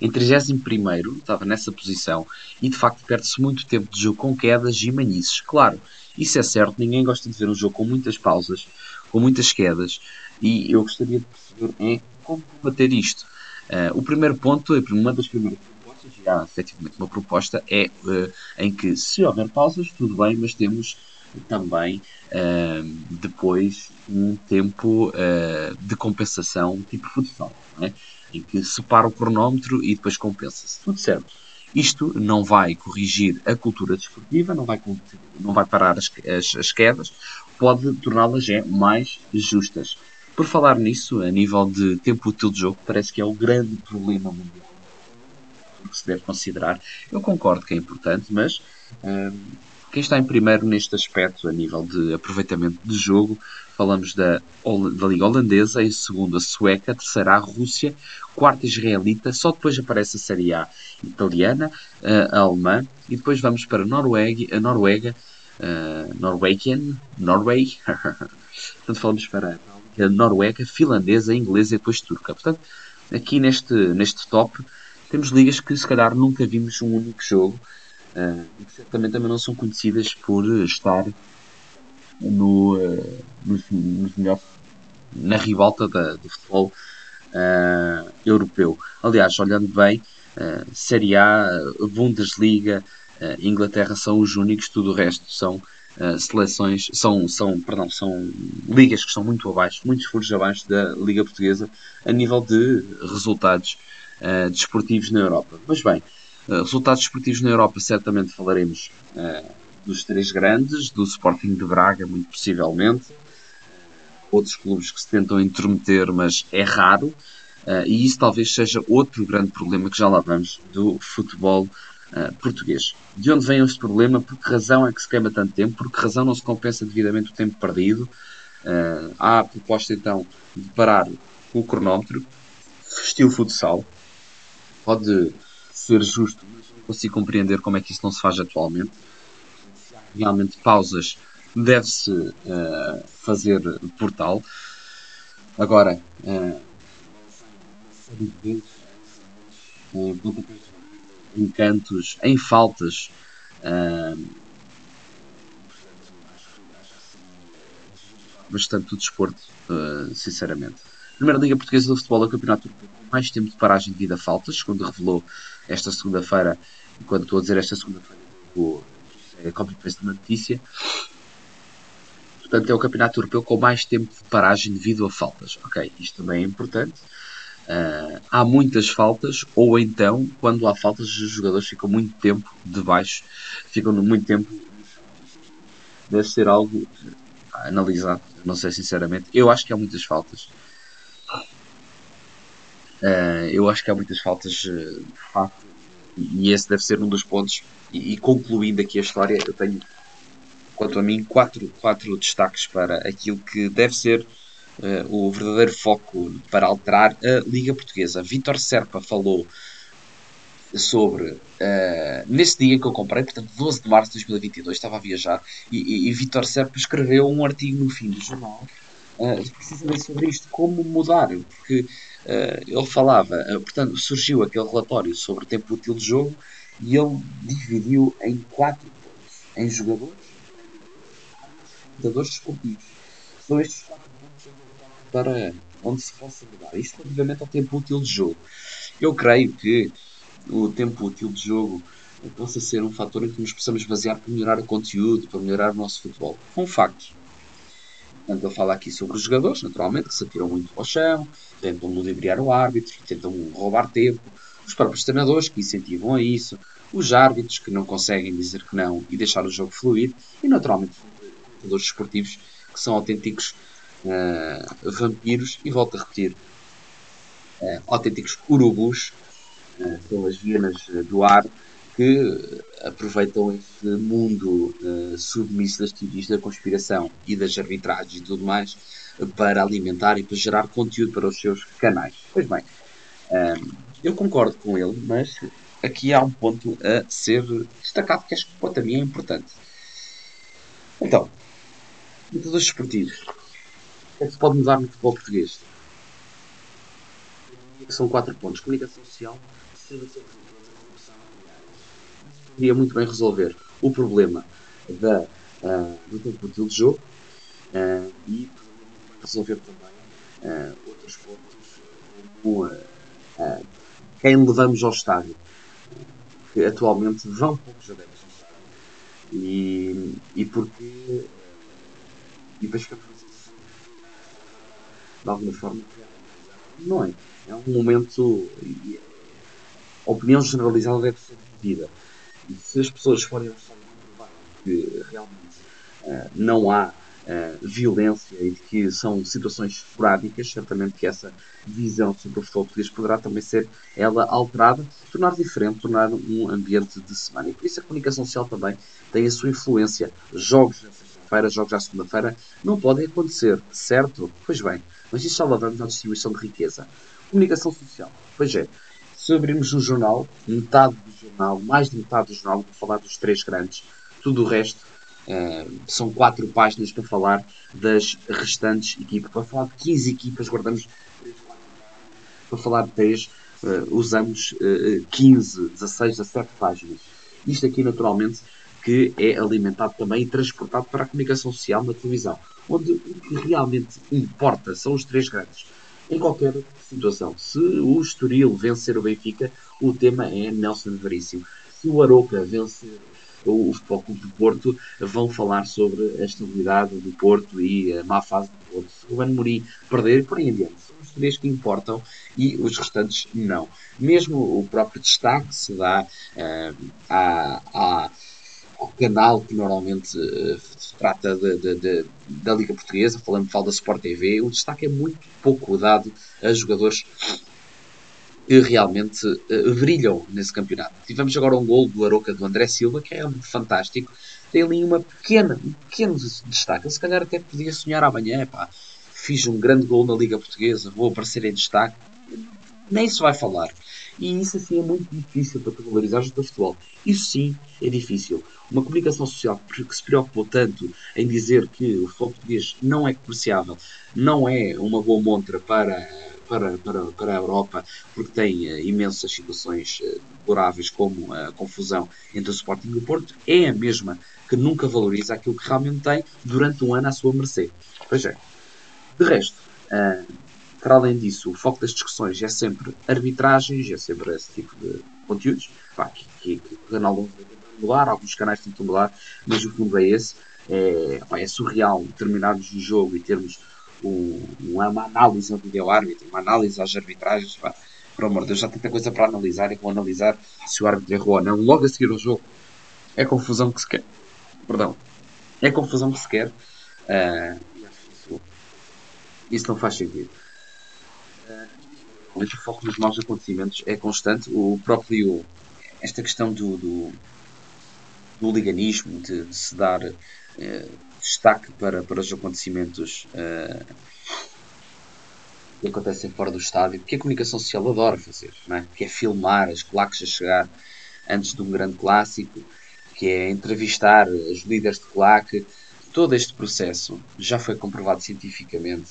em 31 estava nessa posição, e de facto perde-se muito tempo de jogo com quedas e manices. Claro, isso é certo, ninguém gosta de ver um jogo com muitas pausas, com muitas quedas, e eu gostaria de perceber é como combater isto. Uh, o primeiro ponto, uma das primeiras propostas, e há efetivamente uma proposta, é uh, em que se houver pausas, tudo bem, mas temos também uh, depois um tempo de compensação tipo futsal, é? em que separa o cronómetro e depois compensa-se. Tudo certo. Isto não vai corrigir a cultura desportiva, não vai, não vai parar as, as, as quedas, pode torná-las mais justas. Por falar nisso, a nível de tempo útil de jogo, parece que é o grande problema mundial que se deve considerar. Eu concordo que é importante, mas hum, quem está em primeiro neste aspecto, a nível de aproveitamento de jogo, falamos da, da Liga Holandesa, em segundo a Sueca, terceira a Rússia, quarta a Israelita, só depois aparece a Série A italiana, a alemã, e depois vamos para a Noruega, a Noruega, uh, Norwegian, Norway, (laughs) portanto falamos para a noruega, finlandesa, inglesa e depois turca. Portanto, aqui neste, neste top temos ligas que se calhar nunca vimos um único jogo uh, e que certamente também não são conhecidas por estar no, uh, nos, nos melhores, na ribalta da, do futebol uh, europeu. Aliás, olhando bem, Série A, Bundesliga, Inglaterra são os únicos, tudo o resto são seleções, são, são, perdão, são ligas que estão muito abaixo, muitos furos abaixo da Liga Portuguesa a nível de resultados desportivos na Europa. Mas bem, resultados desportivos na Europa, certamente falaremos dos três grandes, do Sporting de Braga, muito possivelmente, outros clubes que se tentam intrometer, mas é raro. Uh, e isso talvez seja outro grande problema que já lá vamos do futebol uh, português. De onde vem este problema? Por que razão é que se queima tanto tempo? Por que razão não se compensa devidamente o tempo perdido? Uh, há a proposta então de parar o cronómetro, estilo futsal. Pode ser justo, mas não consigo compreender como é que isso não se faz atualmente. Realmente, pausas deve-se uh, fazer por tal. Agora, uh, em cantos, em faltas. Uh, bastante do desporto, uh, sinceramente. Primeira Liga Portuguesa de Futebol é o campeonato mais tempo de paragem devido a faltas, quando revelou esta segunda-feira, quando estou a dizer esta segunda-feira, é copy-paste uma notícia. Portanto, é o campeonato europeu com mais tempo de paragem devido a faltas. Ok, isto também é importante. Uh, há muitas faltas, ou então, quando há faltas, os jogadores ficam muito tempo debaixo, ficam muito tempo. Deve ser algo analisado, não sei sinceramente. Eu acho que há muitas faltas. Uh, eu acho que há muitas faltas, uh, de facto, e esse deve ser um dos pontos. E, e, concluindo aqui a história, eu tenho, quanto a mim, quatro, quatro destaques para aquilo que deve ser uh, o verdadeiro foco para alterar a Liga Portuguesa. Vítor Serpa falou sobre uh, nesse dia que eu comprei, portanto 12 de março de 2022, estava a viajar e, e, e Vítor Serpa escreveu um artigo no fim do jornal uh, precisamente sobre isto, como mudar, porque ele falava, uh, portanto surgiu aquele relatório sobre o tempo útil de jogo e ele dividiu em quatro pontos, em jogadores, jogadores desportivos. São estes quatro para onde se possa mudar. Isto relativamente ao tempo útil de jogo. Eu creio que o tempo útil de jogo possa ser um fator em que nos possamos basear para melhorar o conteúdo, para melhorar o nosso futebol. Com factos. Portanto, ele fala aqui sobre os jogadores, naturalmente, que se atiram muito ao chão, tentam ludibriar o árbitro, tentam roubar tempo, os próprios treinadores que incentivam a isso, os árbitros que não conseguem dizer que não e deixar o jogo fluir, e naturalmente jogadores esportivos que são autênticos uh, vampiros e volto a repetir uh, autênticos urubus uh, pelas vias do ar que aproveitam esse mundo submisso das teorias da conspiração e das arbitragens e tudo mais para alimentar e para gerar conteúdo para os seus canais. Pois bem, eu concordo com ele, mas aqui há um ponto a ser destacado que acho que para mim é importante. Então, Lutadores esportivos. O que é que se pode mudar no futebol português? São quatro pontos. Comunicação social, poderia muito bem resolver o problema da, uh, do tempo de jogo uh, e resolver também uh, outros pontos como quem levamos ao estádio, que atualmente vão poucos adeptos ao estádio. E, e porque e ficamos de alguma forma não é. É um momento. A opinião generalizada deve ser dividida. E se as pessoas forem que realmente uh, não há uh, violência e de que são situações esporádicas, certamente que essa visão sobre o futebol português poderá também ser ela alterada, tornar diferente, tornar um ambiente de semana. E por isso a comunicação social também tem a sua influência. Jogos feira jogos à segunda-feira, não podem acontecer, certo? Pois bem, mas isso já lá vamos na distribuição de riqueza. Comunicação social. Pois é, se abrirmos um jornal, metade do jornal, mais de metade do jornal, para falar dos três grandes, tudo o resto uh, são quatro páginas para falar das restantes equipas. Para falar de 15 equipas, guardamos 3, 4 Para falar de 3, uh, usamos uh, 15, 16, 17 páginas. Isto aqui, naturalmente, que é alimentado também e transportado para a comunicação social na televisão, onde o que realmente importa são os três grandes. Em qualquer situação, se o Estoril vencer o Benfica, o tema é Nelson Veríssimo. Se o Aroca vencer o Futebol Clube do Porto, vão falar sobre a estabilidade do Porto e a má fase do Porto. Se o Ruben Mourinho perder, por aí adiante. São os três que importam e os restantes não. Mesmo o próprio destaque se dá uh, à, à ao canal que normalmente uh, se trata de, de, de, da Liga Portuguesa, falando falo da Sport TV, o destaque é muito pouco dado a jogadores que realmente uh, brilham nesse campeonato. Tivemos agora um gol do Aroca do André Silva, que é fantástico. Tem ali uma pequena, um pequeno destaque. se calhar até podia sonhar amanhã, pá, fiz um grande gol na Liga Portuguesa, vou aparecer em destaque. Nem se vai falar. E isso assim é muito difícil para tu valorizar o futebol. Isso sim é difícil. Uma comunicação social que se preocupou tanto em dizer que o futebol português não é comerciável, não é uma boa montra para, para, para, para a Europa, porque tem uh, imensas situações uh, deploráveis, como a confusão entre o Sporting e o Porto, é a mesma que nunca valoriza aquilo que realmente tem durante um ano à sua mercê. Pois é. De resto, uh, para além disso, o foco das discussões é sempre arbitragens, é sempre esse tipo de conteúdos. Pá, que, que, que não mudar, alguns canais tentam mudar, mas o fundo é esse. É, é surreal terminarmos o jogo e termos um, uma análise ao vídeo árbitro, uma análise às arbitragens. Pá, por amor de Deus, já tanta coisa para analisar e vou analisar se o árbitro errou ou não. Logo a seguir o jogo, é confusão que se quer. Perdão, é confusão que se quer. Uh, isso não faz sentido mas o foco nos maus acontecimentos é constante. O próprio, esta questão do, do, do liganismo, de, de, se dar uh, destaque para, para os acontecimentos uh, que acontecem fora do estádio, que a comunicação social adora fazer, é? que é filmar as claques a chegar antes de um grande clássico, que é entrevistar os líderes de claque. Todo este processo já foi comprovado cientificamente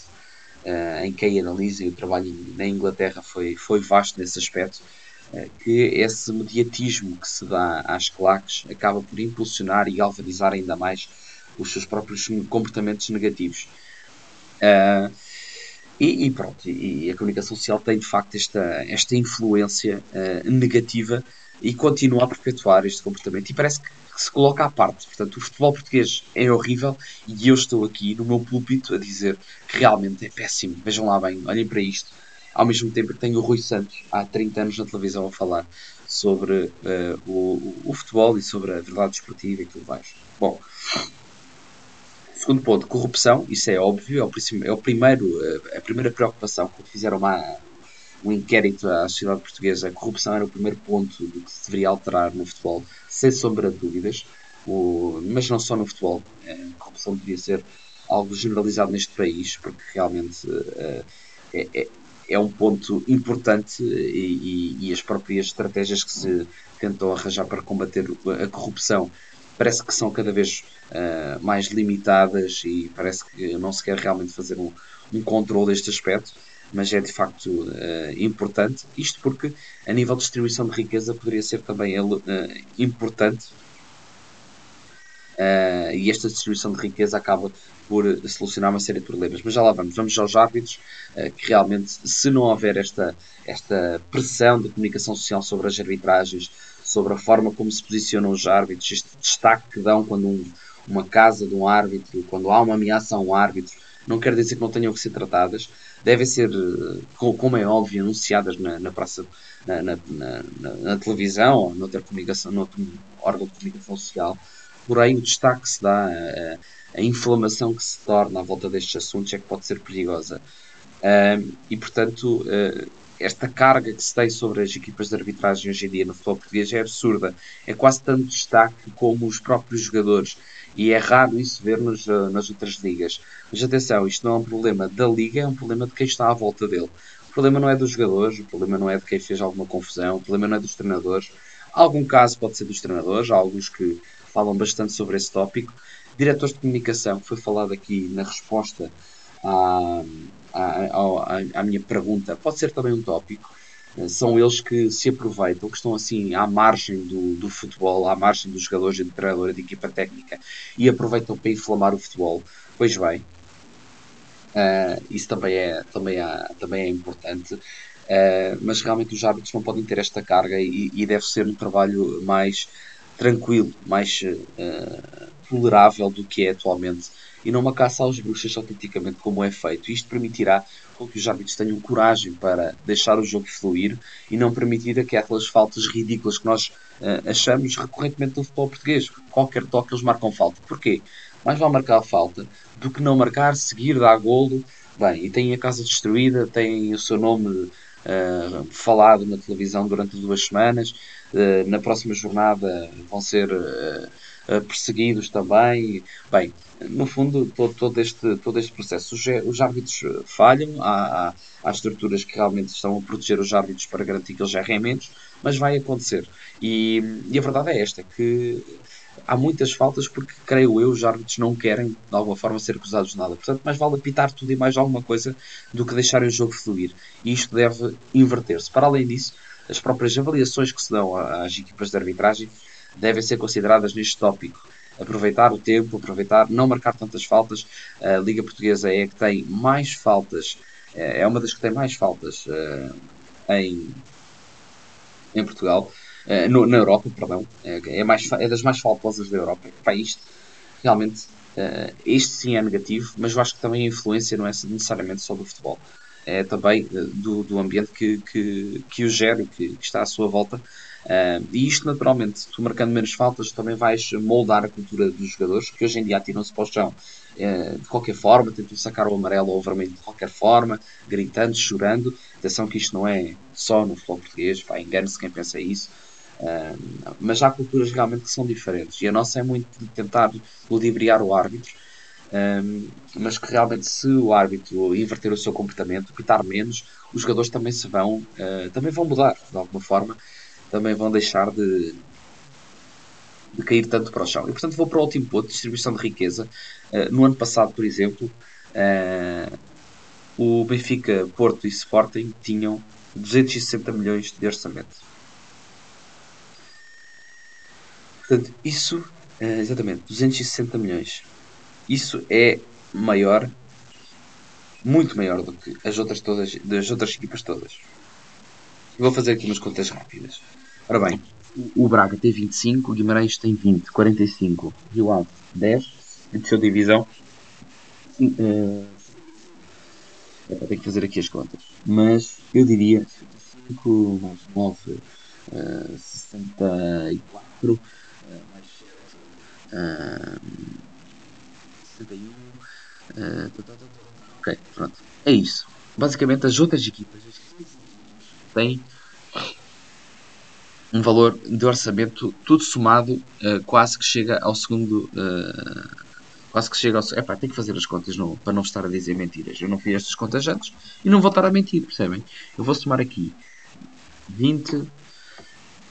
uh, em quem analisem o trabalho na Inglaterra foi, foi vasto nesse aspecto, que esse mediatismo que se dá às claques acaba por impulsionar e galvanizar ainda mais os seus próprios comportamentos negativos. Uh, e, e, pronto, e a comunicação social tem de facto esta, esta influência negativa e continua a perpetuar este comportamento. E parece que que se coloca à parte. Portanto, o futebol português é horrível e eu estou aqui no meu púlpito a dizer que realmente é péssimo. Vejam lá bem, olhem para isto. Ao mesmo tempo que tenho o Rui Santos há 30 anos na televisão a falar sobre uh, o, o, futebol e sobre a verdade esportiva e tudo mais. Bom, Segundo ponto, corrupção, isso é óbvio, é o, é o primeiro, eh, a primeira preocupação quando fizeram uma, um inquérito à sociedade portuguesa, a corrupção era o primeiro ponto do que se deveria alterar no futebol, sem sombra de dúvidas, o, mas não só no futebol, eh, a corrupção devia ser algo generalizado neste país, porque realmente uh, é, é, é, um ponto importante e, e, e, as próprias estratégias que se tentam arranjar para combater a corrupção parece que são cada vez uh, mais limitadas e parece que não se quer realmente fazer um, um controle deste aspecto, mas é de facto uh, importante. Isto porque, a nível de distribuição de riqueza, poderia ser também ele uh, importante. e esta distribuição de riqueza acaba por solucionar uma série de problemas. Mas já lá vamos. Vamos aos árbitros, que realmente, se não houver esta, esta pressão de comunicação social sobre as arbitragens, sobre a forma como se posicionam os árbitros, este destaque que dão quando um, uma casa de um árbitro, quando há uma ameaça a um árbitro, não quer dizer que não tenham que ser tratadas, devem ser, eh, como é óbvio, anunciadas na, na praça, na, na, na, televisão ou noutra comunicação, noutro órgão de comunicação social. Porém, o destaque que se dá, a, inflamação que se torna à volta destes assuntos é que pode ser perigosa. Um, e, portanto, uh, esta carga que se tem sobre as equipas de arbitragem hoje em dia no futebol português é absurda. É quase tanto destaque como os próprios jogadores. E é raro isso ver-nos uh, nas outras ligas. Mas atenção, isto não é um problema da liga, é um problema de quem está à volta dele. O problema não é dos jogadores, o problema não é de quem fez alguma confusão, o problema não é dos treinadores. Algum caso pode ser dos treinadores, há alguns que falam bastante sobre esse tópico. Diretores de comunicação, foi falado aqui na resposta à, à, à, minha pergunta, pode ser também um tópico. Eh, são eles que se aproveitam, que estão assim à margem do, do futebol, à margem dos jogadores, de treinador, de equipa técnica e aproveitam para inflamar o futebol. Pois bem, uh, isso também é, também é, também é importante. Uh, mas realmente os árbitros não podem ter esta carga e, e deve ser um trabalho mais tranquilo, mais uh, tolerável do que é atualmente e não uma caça aos bruxas autenticamente como é feito. Isto permitirá que os árbitros tenham coragem para deixar o jogo fluir e não permitir aquelas faltas ridículas que nós uh, achamos recorrentemente no futebol português. Qualquer toque eles marcam falta. Porquê? Mais vale marcar falta do que não marcar, seguir, dar golo. Bem, e têm a casa destruída, têm o seu nome uh, falado na televisão durante duas semanas. Uh, na próxima jornada vão ser perseguidos também. Bem, no fundo, todo, todo, este, todo este processo. Os, os árbitros falham, há, há, há, estruturas que realmente estão a proteger os árbitros para garantir que eles errem menos, mas vai acontecer. E, e a verdade é esta, que há muitas faltas porque, creio eu, os árbitros não querem, de alguma forma, ser acusados de nada. Portanto, mais vale apitar tudo e mais alguma coisa do que deixarem o jogo fluir. E isto deve inverter-se. Para além disso, as próprias avaliações que se dão às equipas de arbitragem devem ser consideradas neste tópico aproveitar o tempo, aproveitar, não marcar tantas faltas. A Liga Portuguesa é a que tem mais faltas, é, é uma das que tem mais faltas uh, em, em Portugal, uh, no, na Europa, perdão, é, mais, é das mais faltosas da Europa. Para isto, realmente, este sim é negativo, mas eu acho que também a influência não é necessariamente só do futebol. É também do, do ambiente que, que, que o gera e que, que está à sua volta Uh, e isto, naturalmente, tu marcando menos faltas, também vais moldar a cultura dos jogadores, que hoje em dia atiram-se para o chão uh, de qualquer forma, tentam sacar o amarelo ou o vermelho de qualquer forma, gritando, chorando. Atenção que isto não é só no futebol português, engane-se quem pensa isso. Uh, mas há culturas realmente que são diferentes e a nossa é muito de tentar ludibriar o árbitro, mas que realmente, se o árbitro inverter o seu comportamento, pitar menos, os jogadores também se vão, também vão mudar de alguma forma também vão deixar de, de cair tanto para o chão. E portanto vou para o último ponto, distribuição de riqueza. Uh, no ano passado, por exemplo, uh, o Benfica, Porto e Sporting tinham 260 milhões de orçamento. Portanto, isso, uh, exatamente, 260 milhões. Isso é maior, muito maior do que as outras, todas, das outras equipas todas. Vou fazer aqui umas contas rápidas. Ora bem, o Braga tem 25, o Guimarães tem 20, 45, Rio Ave 10, desceu divisão. Uh, tenho que fazer aqui as contas. Mas eu diria 5, 9, uh, 64, uh, mais uh, 71. Uh, ok, pronto. É isso. Basicamente, as outras equipas têm um valor de orçamento, tudo somado, uh, quase que chega ao segundo. Uh, quase que chega ao. Epá, tenho que fazer as contas não, para não estar a dizer mentiras. Eu não fiz estas contas antes e não vou estar a mentir, percebem? Eu vou somar aqui 20.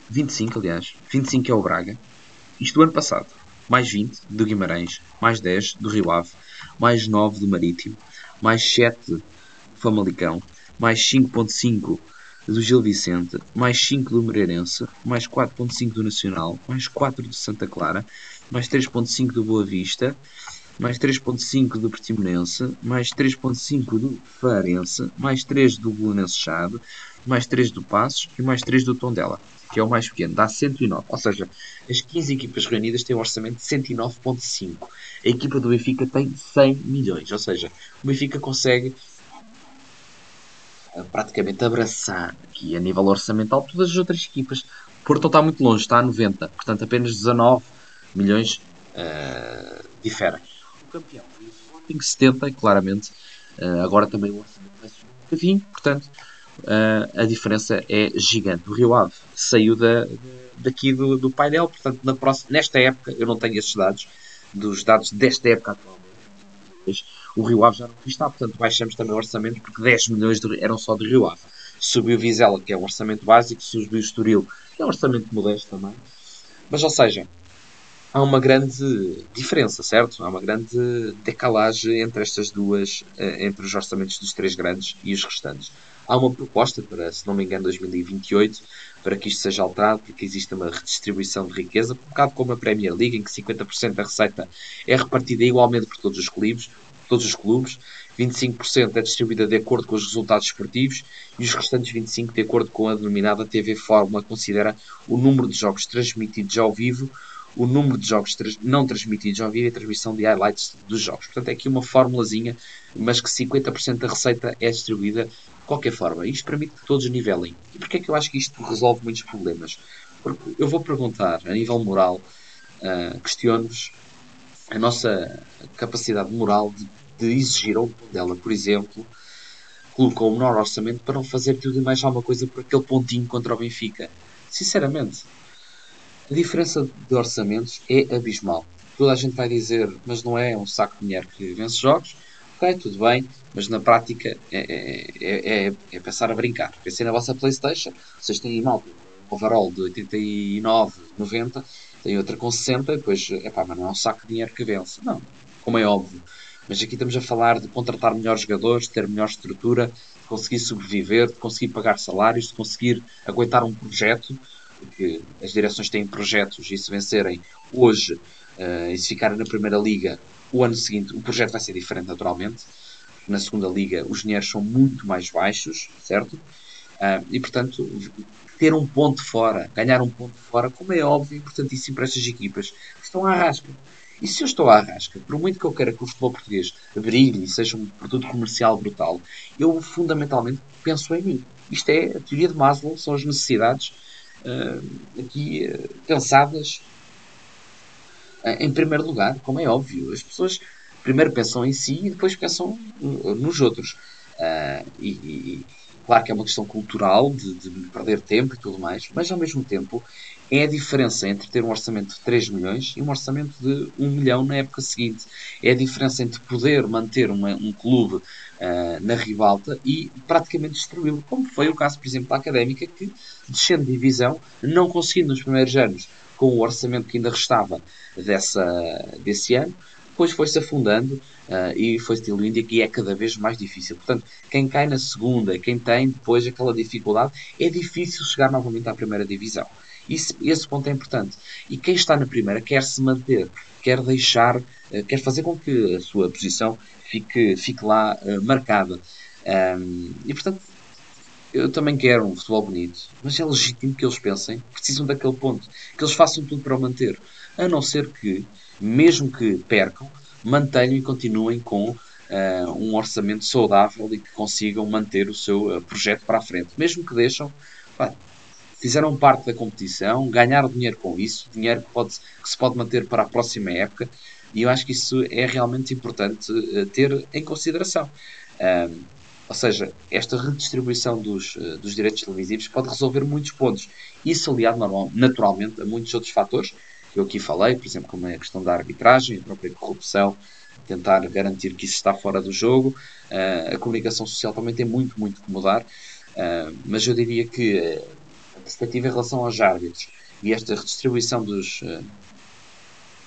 25, aliás. 25 é o Braga. Isto do ano passado. Mais 20 do Guimarães. Mais 10 do Rio Ave. Mais 9 do Marítimo. Mais 7 do Famalicão. Mais 5.5 do Gil Vicente, mais 5 do Moreirense, mais 4.5 do Nacional, mais 4 do Santa Clara, mais 3.5 do Boa Vista, mais 3.5 do Portimonense, mais 3.5 do Farense, mais 3 do Bolonense Chave, mais 3 do Passos e mais 3 do Tondela, que é o mais pequeno, dá 109. Ou seja, as 15 equipas reunidas têm um orçamento de 109.5. A equipa do Benfica tem 100 milhões, ou seja, o Benfica consegue praticamente abraçar aqui a nível orçamental todas as outras equipas. Porto está muito longe, está a 90, portanto apenas 19 milhões uh, diferem. O campeão foi o Sporting 70, claramente. Uh, agora também o orçamento vai subir um bocadinho, portanto uh, a diferença é gigante. O Rio Ave saiu da, daqui do, do painel, portanto na próxima, nesta época, eu não tenho esses dados, dos dados desta época atualmente o Rio Ave já não está, portanto baixamos também o orçamento porque 10 milhões de, eram só de Rio Ave. Subiu Vizela, que é um orçamento básico, subiu Estoril, que é um orçamento modesto também. Mas, ou seja, há uma grande diferença, certo? Há uma grande decalagem entre estas duas, eh, entre os orçamentos dos três grandes e os restantes. Há uma proposta para, se não me engano, 2028, para que isto seja alterado, porque existe uma redistribuição de riqueza, um bocado como a Premier League, em que 50% da receita é repartida igualmente por todos os clubes, todos os clubes, 25% é distribuída de acordo com os resultados esportivos e os restantes 25% de acordo com a denominada TV Fórmula, considera o número de jogos transmitidos ao vivo, o número de jogos não transmitidos ao vivo e a transmissão de highlights dos jogos. Portanto, é aqui uma formulazinha, mas que 50% da receita é distribuída de qualquer forma. Isto permite que todos nivelem. E porquê é que eu acho que isto resolve muitos problemas? Porque eu vou perguntar, a nível moral, uh, questiono-vos a nossa capacidade moral de, de exigir ao dela, por exemplo, colocou o menor orçamento para não fazer tudo e mais alguma coisa por aquele pontinho contra o Benfica. Sinceramente, a diferença de orçamentos é abismal. Toda a gente vai dizer, mas não é um saco de dinheiro que vence jogos. Ok, tudo bem, mas na prática é, é, é, é pensar a brincar. Pensei na vossa Playstation, vocês têm mal overall de 89, 90 tem outra com 60, depois, epá, mas não é um saco de dinheiro que vence. Não, como é óbvio. Mas aqui estamos a falar de contratar melhores jogadores, de ter melhor estrutura, de conseguir sobreviver, de conseguir pagar salários, de conseguir aguentar um projeto, porque as direções têm projetos e se vencerem hoje uh, e se ficarem na Primeira Liga, o ano seguinte o projeto vai ser diferente naturalmente. Na Segunda Liga os dinheiros são muito mais baixos, certo? Uh, e portanto ter um ponto fora, ganhar um ponto fora, como é óbvio, importantíssimo para estas equipas que estão à rasca. E se eu estou à rasca, por muito que eu queira que o futebol português brilhe e seja um produto comercial brutal, eu fundamentalmente penso em mim. Isto é a teoria de Maslow, são as necessidades uh, aqui uh, pensadas uh, em primeiro lugar, como é óbvio. As pessoas primeiro pensam em si e depois pensam nos outros. e, e Claro que é uma questão cultural, de, de, perder tempo e tudo mais, mas ao mesmo tempo é a diferença entre ter um orçamento de 3 milhões e um orçamento de 1 milhão na época seguinte. É a diferença entre poder manter uma, um clube uh, na ribalta e praticamente destruí-lo, como foi o caso, por exemplo, da Académica, que descendo de divisão, não conseguindo nos primeiros anos, com o orçamento que ainda restava dessa, desse ano, depois foi-se afundando uh, e foi-se diluindo e é cada vez mais difícil. Portanto, quem cai na segunda, quem tem depois aquela dificuldade, é difícil chegar novamente à primeira divisão. Isso, esse ponto é importante. E quem está na primeira quer se manter, quer deixar, uh, quer fazer com que a sua posição fique, fique lá uh, marcada. Um, e portanto, eu também quero um futebol bonito, mas é legítimo que eles pensem, precisam daquele ponto, que eles façam tudo para o manter. A não ser que mesmo que percam, mantenham e continuem com uh, um orçamento saudável e que consigam manter o seu uh, projeto para a frente. Mesmo que deixam, pá, fizeram parte da competição, ganharam dinheiro com isso, dinheiro que, pode, que, se pode manter para a próxima época. E eu acho que isso é realmente importante uh, ter em consideração. Ou seja, esta redistribuição dos, dos direitos televisivos pode resolver muitos pontos. Isso aliado normal, naturalmente a muitos outros fatores que eu aqui falei, por exemplo, como é a questão da arbitragem, a própria corrupção, tentar garantir que isso está fora do jogo. Uh, a comunicação social também tem muito, muito que mudar. Uh, mas eu diria que a perspectiva em relação aos árbitros e esta redistribuição dos, uh,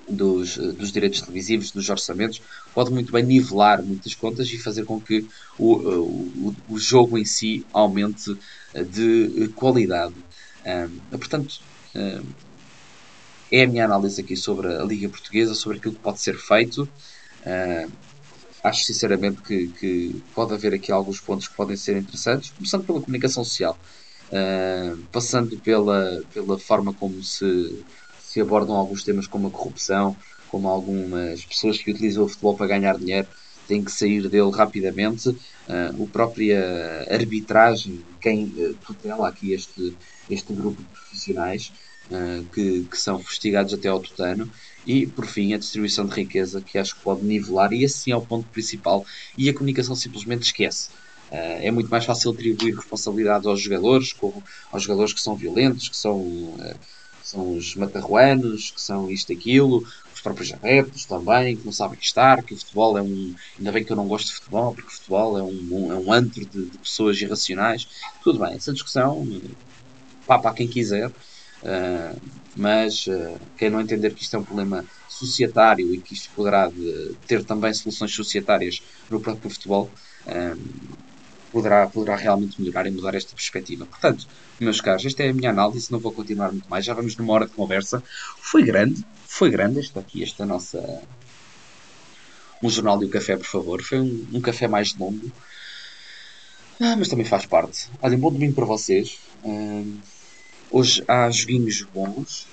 dos, dos, direitos televisivos, dos orçamentos, pode muito bem nivelar muitas contas e fazer com que o, o, o jogo em si aumente de qualidade. portanto, é a minha análise aqui sobre a Liga Portuguesa, sobre aquilo que pode ser feito. Uh, acho sinceramente que, que, pode haver aqui alguns pontos que podem ser interessantes, começando pela comunicação social, uh, passando pela, pela forma como se, se abordam alguns temas como a corrupção, como algumas pessoas que utilizam o futebol para ganhar dinheiro têm que sair dele rapidamente. Uh, a própria arbitragem, quem tutela aqui este, este grupo de profissionais, uh, que, que, são fustigados até ao tutano. E, por fim, a distribuição de riqueza, que acho que pode nivelar, e esse sim é o ponto principal. E a comunicação simplesmente esquece. Uh, é muito mais fácil atribuir responsabilidades aos jogadores, como aos jogadores que são violentos, que são, uh, são os matarruanos, que são isto e aquilo, os próprios adeptos também, que não sabem estar, que o futebol é um. Ainda bem que eu não gosto de futebol, porque o futebol é um, um é um antro de, de, pessoas irracionais. Tudo bem, essa discussão, pá, para quem quiser. Uh, mas uh, quem não entender que isto é um problema societário e que isto poderá de, ter também soluções societárias no próprio futebol, poderá, poderá realmente melhorar e mudar esta perspectiva. Portanto, meus caros, esta é a minha análise, não vou continuar muito mais, já vamos numa hora de conversa. Foi grande, foi grande esta aqui, esta nossa. Um jornal e o café, por favor. Foi um, um café mais longo. Ah, mas também faz parte. Olhem, bom domingo para vocês. Hoje há joguinhos bons.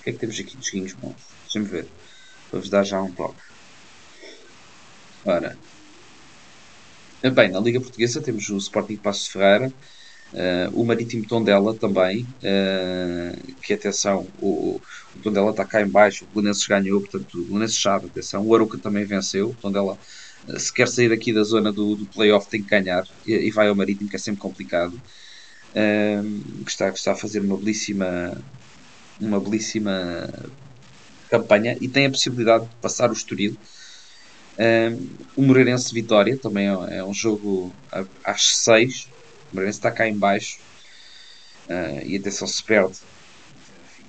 O que é que temos aqui de joguinhos bons? Deixa-me ver. Vou-vos dar já um toque. Ora. Bem, na Liga Portuguesa temos o Sporting Passos Ferreira, uh, o Marítimo Tondela também, uh, que atenção, o, o Tondela está cá em baixo, o Belenenses ganhou, portanto o Belenenses sabe, atenção, o Aruca também venceu, o Tondela uh, se quer sair daqui da zona do, do playoff tem que ganhar e, e vai ao Marítimo que é sempre complicado que, está, que está a fazer uma belíssima, uma belíssima campanha e tem a possibilidade de passar o Estoril. o Moreirense Vitória também é, é um jogo às 6. O Moreirense está cá em baixo uh, e atenção se perde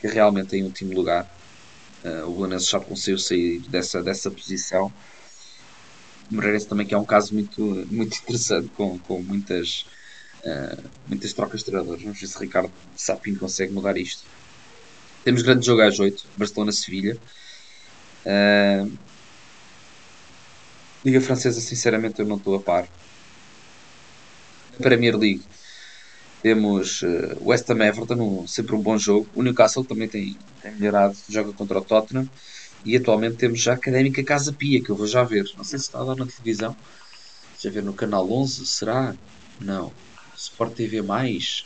fica realmente em último lugar. Uh, o Belenenses já conseguiu sair dessa, dessa posição. O Moreirense também que é um caso muito, muito interessante com, com muitas Uh, muitas trocas de treinadores. Vamos ver se Ricardo Sapinho consegue mudar isto. Temos grande jogo às 8, Barcelona-Sevilha. Uh, Liga Francesa, sinceramente, eu não estou a par. Premier League, temos uh, West Ham Everton, um, sempre um bom jogo. O Newcastle também tem, tem melhorado, joga contra o Tottenham. E atualmente temos já a Académica Casa Pia, que eu vou já ver. Não sei se está a dar na televisão. Deixa ver no canal 11, será? Não. Sport TV Mais.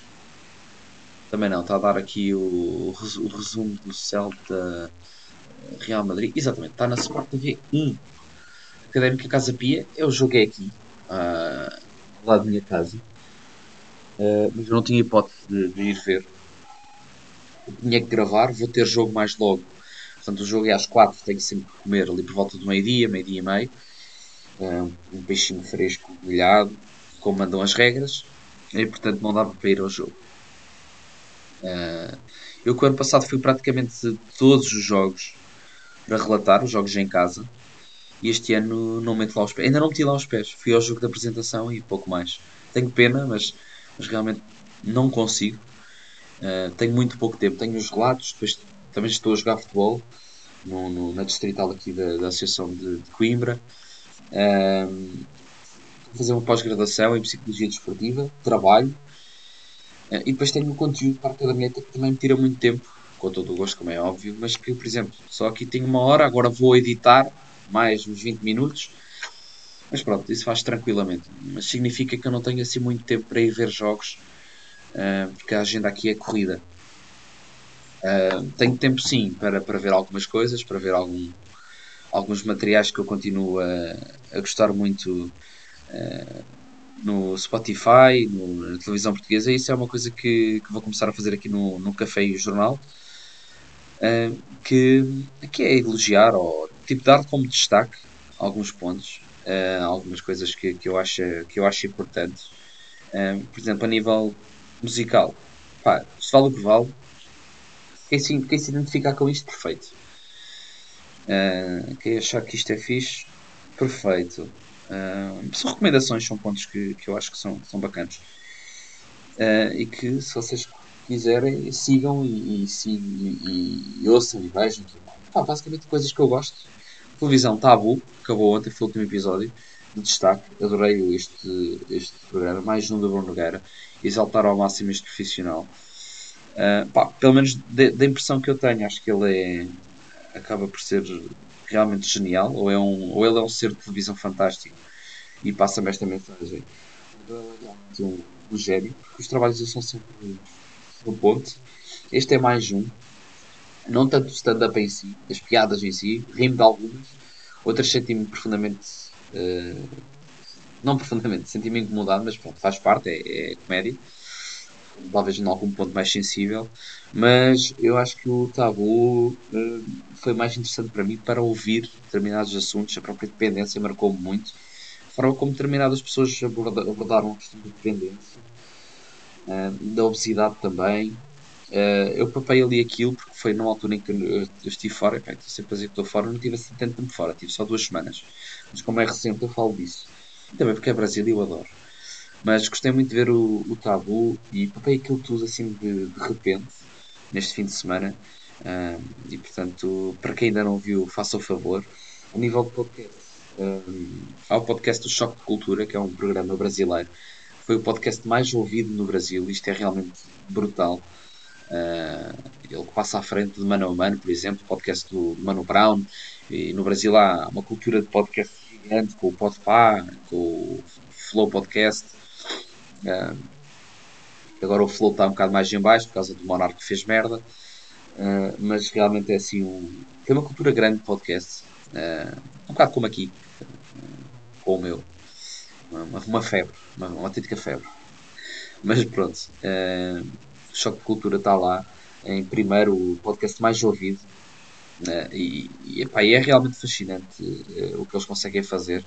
Também não, está a dar aqui o, o resumo do Celta Real Madrid. Exatamente, está na Sport TV 1. Académica Casa Pia. Eu joguei aqui, uh, lá da minha casa. Uh, mas eu não tinha hipótese de, de, ir ver. Tinha que gravar, vou ter jogo mais logo. Portanto, o jogo é às 4, tenho sempre que comer ali por volta do meio-dia, meio-dia e meio. Uh, um peixinho fresco, grelhado, como mandam as regras e portanto não dava para ir ao jogo. Uh, eu que o ano passado fui praticamente todos os jogos para relatar, os jogos em casa, e este ano não meto lá os pés. Ainda não meti lá os pés, fui ao jogo da apresentação e pouco mais. Tenho pena, mas, mas realmente não consigo. Uh, tenho muito pouco tempo, tenho os relatos, depois também estou a jogar futebol no, no, na distrital aqui da, da Associação de, de Coimbra. Uh, fazer uma pós-graduação em Psicologia Desportiva, trabalho, eh, e depois tenho o conteúdo para a caderneta que também me tira muito tempo, com todo o gosto, como é óbvio, mas que, por exemplo, só aqui tenho uma hora, agora vou editar mais uns 20 minutos, mas pronto, isso faz tranquilamente. Mas significa que eu não tenho assim muito tempo para ir ver jogos, eh, porque a agenda aqui é corrida. Eh, tenho tempo sim para, para ver algumas coisas, para ver algum, alguns materiais que eu continuo a, a gostar muito no Spotify, no, na televisão portuguesa. Isso é uma coisa que, que vou começar a fazer aqui no, no Café e Jornal, uh, que, que é elogiar ou tipo, dar como destaque alguns pontos, uh, algumas coisas que, que, eu acho, que eu acho importantes. por exemplo, a nível musical, pá, se vale o que vale, quem se, quem se identificar com isto, perfeito. Quem achar que isto é fixe, perfeito. Uh, são recomendações, são pontos que, que eu acho que são, são bacanas. Uh, e que se vocês quiserem, sigam e, e, e, e ouçam e vejam. Pá, basicamente coisas que eu gosto. Televisão Tabu, acabou ontem, foi o último episódio de destaque. Adorei este, este programa, mais um da Bruno Nogueira. Exaltar ao máximo este profissional. Uh, pá, pelo menos da impressão que eu tenho, acho que ele é, acaba por ser realmente genial, ou, é um, ou ele é um ser de televisão fantástico e passa-me esta mensagem. Um, um gênio, porque os trabalhos são sempre no ponto. Este é mais um, não tanto o stand-up em si, as piadas em si, rimo de algumas, outras senti-me profundamente. Uh, não profundamente, senti-me incomodado, mas pronto, faz parte, é, é comédia talvez em algum ponto mais sensível, mas eu acho que o tabu uh, foi mais interessante para mim para ouvir determinados assuntos, a própria dependência marcou-me muito, a forma como determinadas pessoas abordaram a questão da dependência, uh, da obesidade também. Uh, eu papei ali aquilo porque foi numa altura em que eu, estive fora, estou sempre a dizer que estou fora, não tive assim tanto tempo fora, tive só duas semanas, mas como é recente eu falo disso. Também porque é Brasil e eu adoro. Mas gostei muito de ver o, o Tabu e papei aquilo tudo assim de, de repente, neste fim de semana. Uh, e portanto, para quem ainda não viu, faça o favor. A nível de podcast, uh, há o podcast do Choque de Cultura, que é um programa brasileiro. Foi o podcast mais ouvido no Brasil. Isto é realmente brutal. Uh, ele passa à frente de Mano a Mano, por exemplo, o podcast do Mano Brown. E no Brasil há uma cultura de podcast gigante com o Podpah, com o Flow Podcast. Uh, agora o flow está um bocado mais em baixo por causa do Monarca que fez merda. Uh, mas realmente é assim um, tem uma cultura grande de podcast. Uh, um bocado como aqui, com o meu. Uma, uma febre, uma, uma autêntica febre. Mas pronto, uh, o Choque de Cultura está lá em primeiro, o podcast mais ouvido. Uh, e, e, epá, e, é realmente fascinante uh, o que eles conseguem fazer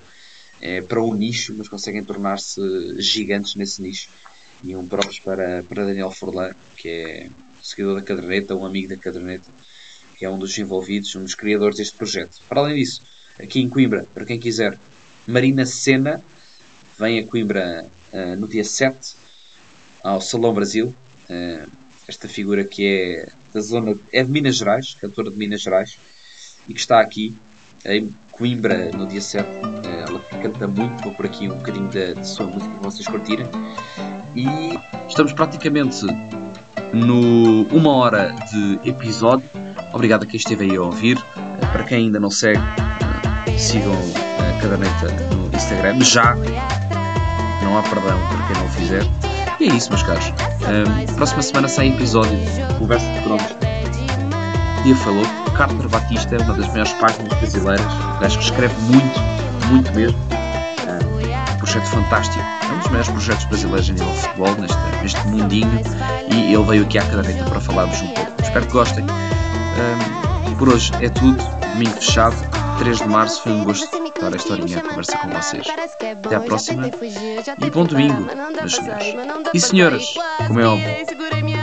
é, para um nicho, mas conseguem tornar-se gigantes nesse nicho. E um próprio para, para Daniel Forlan, que é seguidor da caderneta, um amigo da caderneta, que é um dos envolvidos, um dos criadores deste projeto. Para além disso, aqui em Coimbra, para quem quiser, Marina Sena vem a Coimbra uh, no dia 7 ao Salão Brasil. Uh, esta figura que é da zona, é de Minas Gerais, cantora de Minas Gerais, e que está aqui em Coimbra no dia 7. Eh, ela canta muito, vou por aqui um bocadinho da, da sua música que vocês curtirem. E estamos praticamente no uma hora de episódio. Obrigado a quem esteve aí a ouvir. Eh, para quem ainda não segue, eh, sigam a caderneta no Instagram. Já não há perdão para quem não o fizer. E é isso, meus caros. Próxima semana sai episódio Conversa de Cromos. Dia falou. Carter Batista, uma das maiores páginas brasileiras, um gajo que escreve muito, muito mesmo. Um projeto fantástico, é um dos maiores projetos brasileiros a nível de futebol, neste, neste mundinho, e ele veio aqui à caderneta para falarmos um pouco. Espero que gostem. Um, por hoje é tudo, domingo fechado, 3 de março, foi um gosto estar esta horinha a conversa com vocês. Até à próxima e bom domingo, meus senhores. E senhoras, como é óbvio.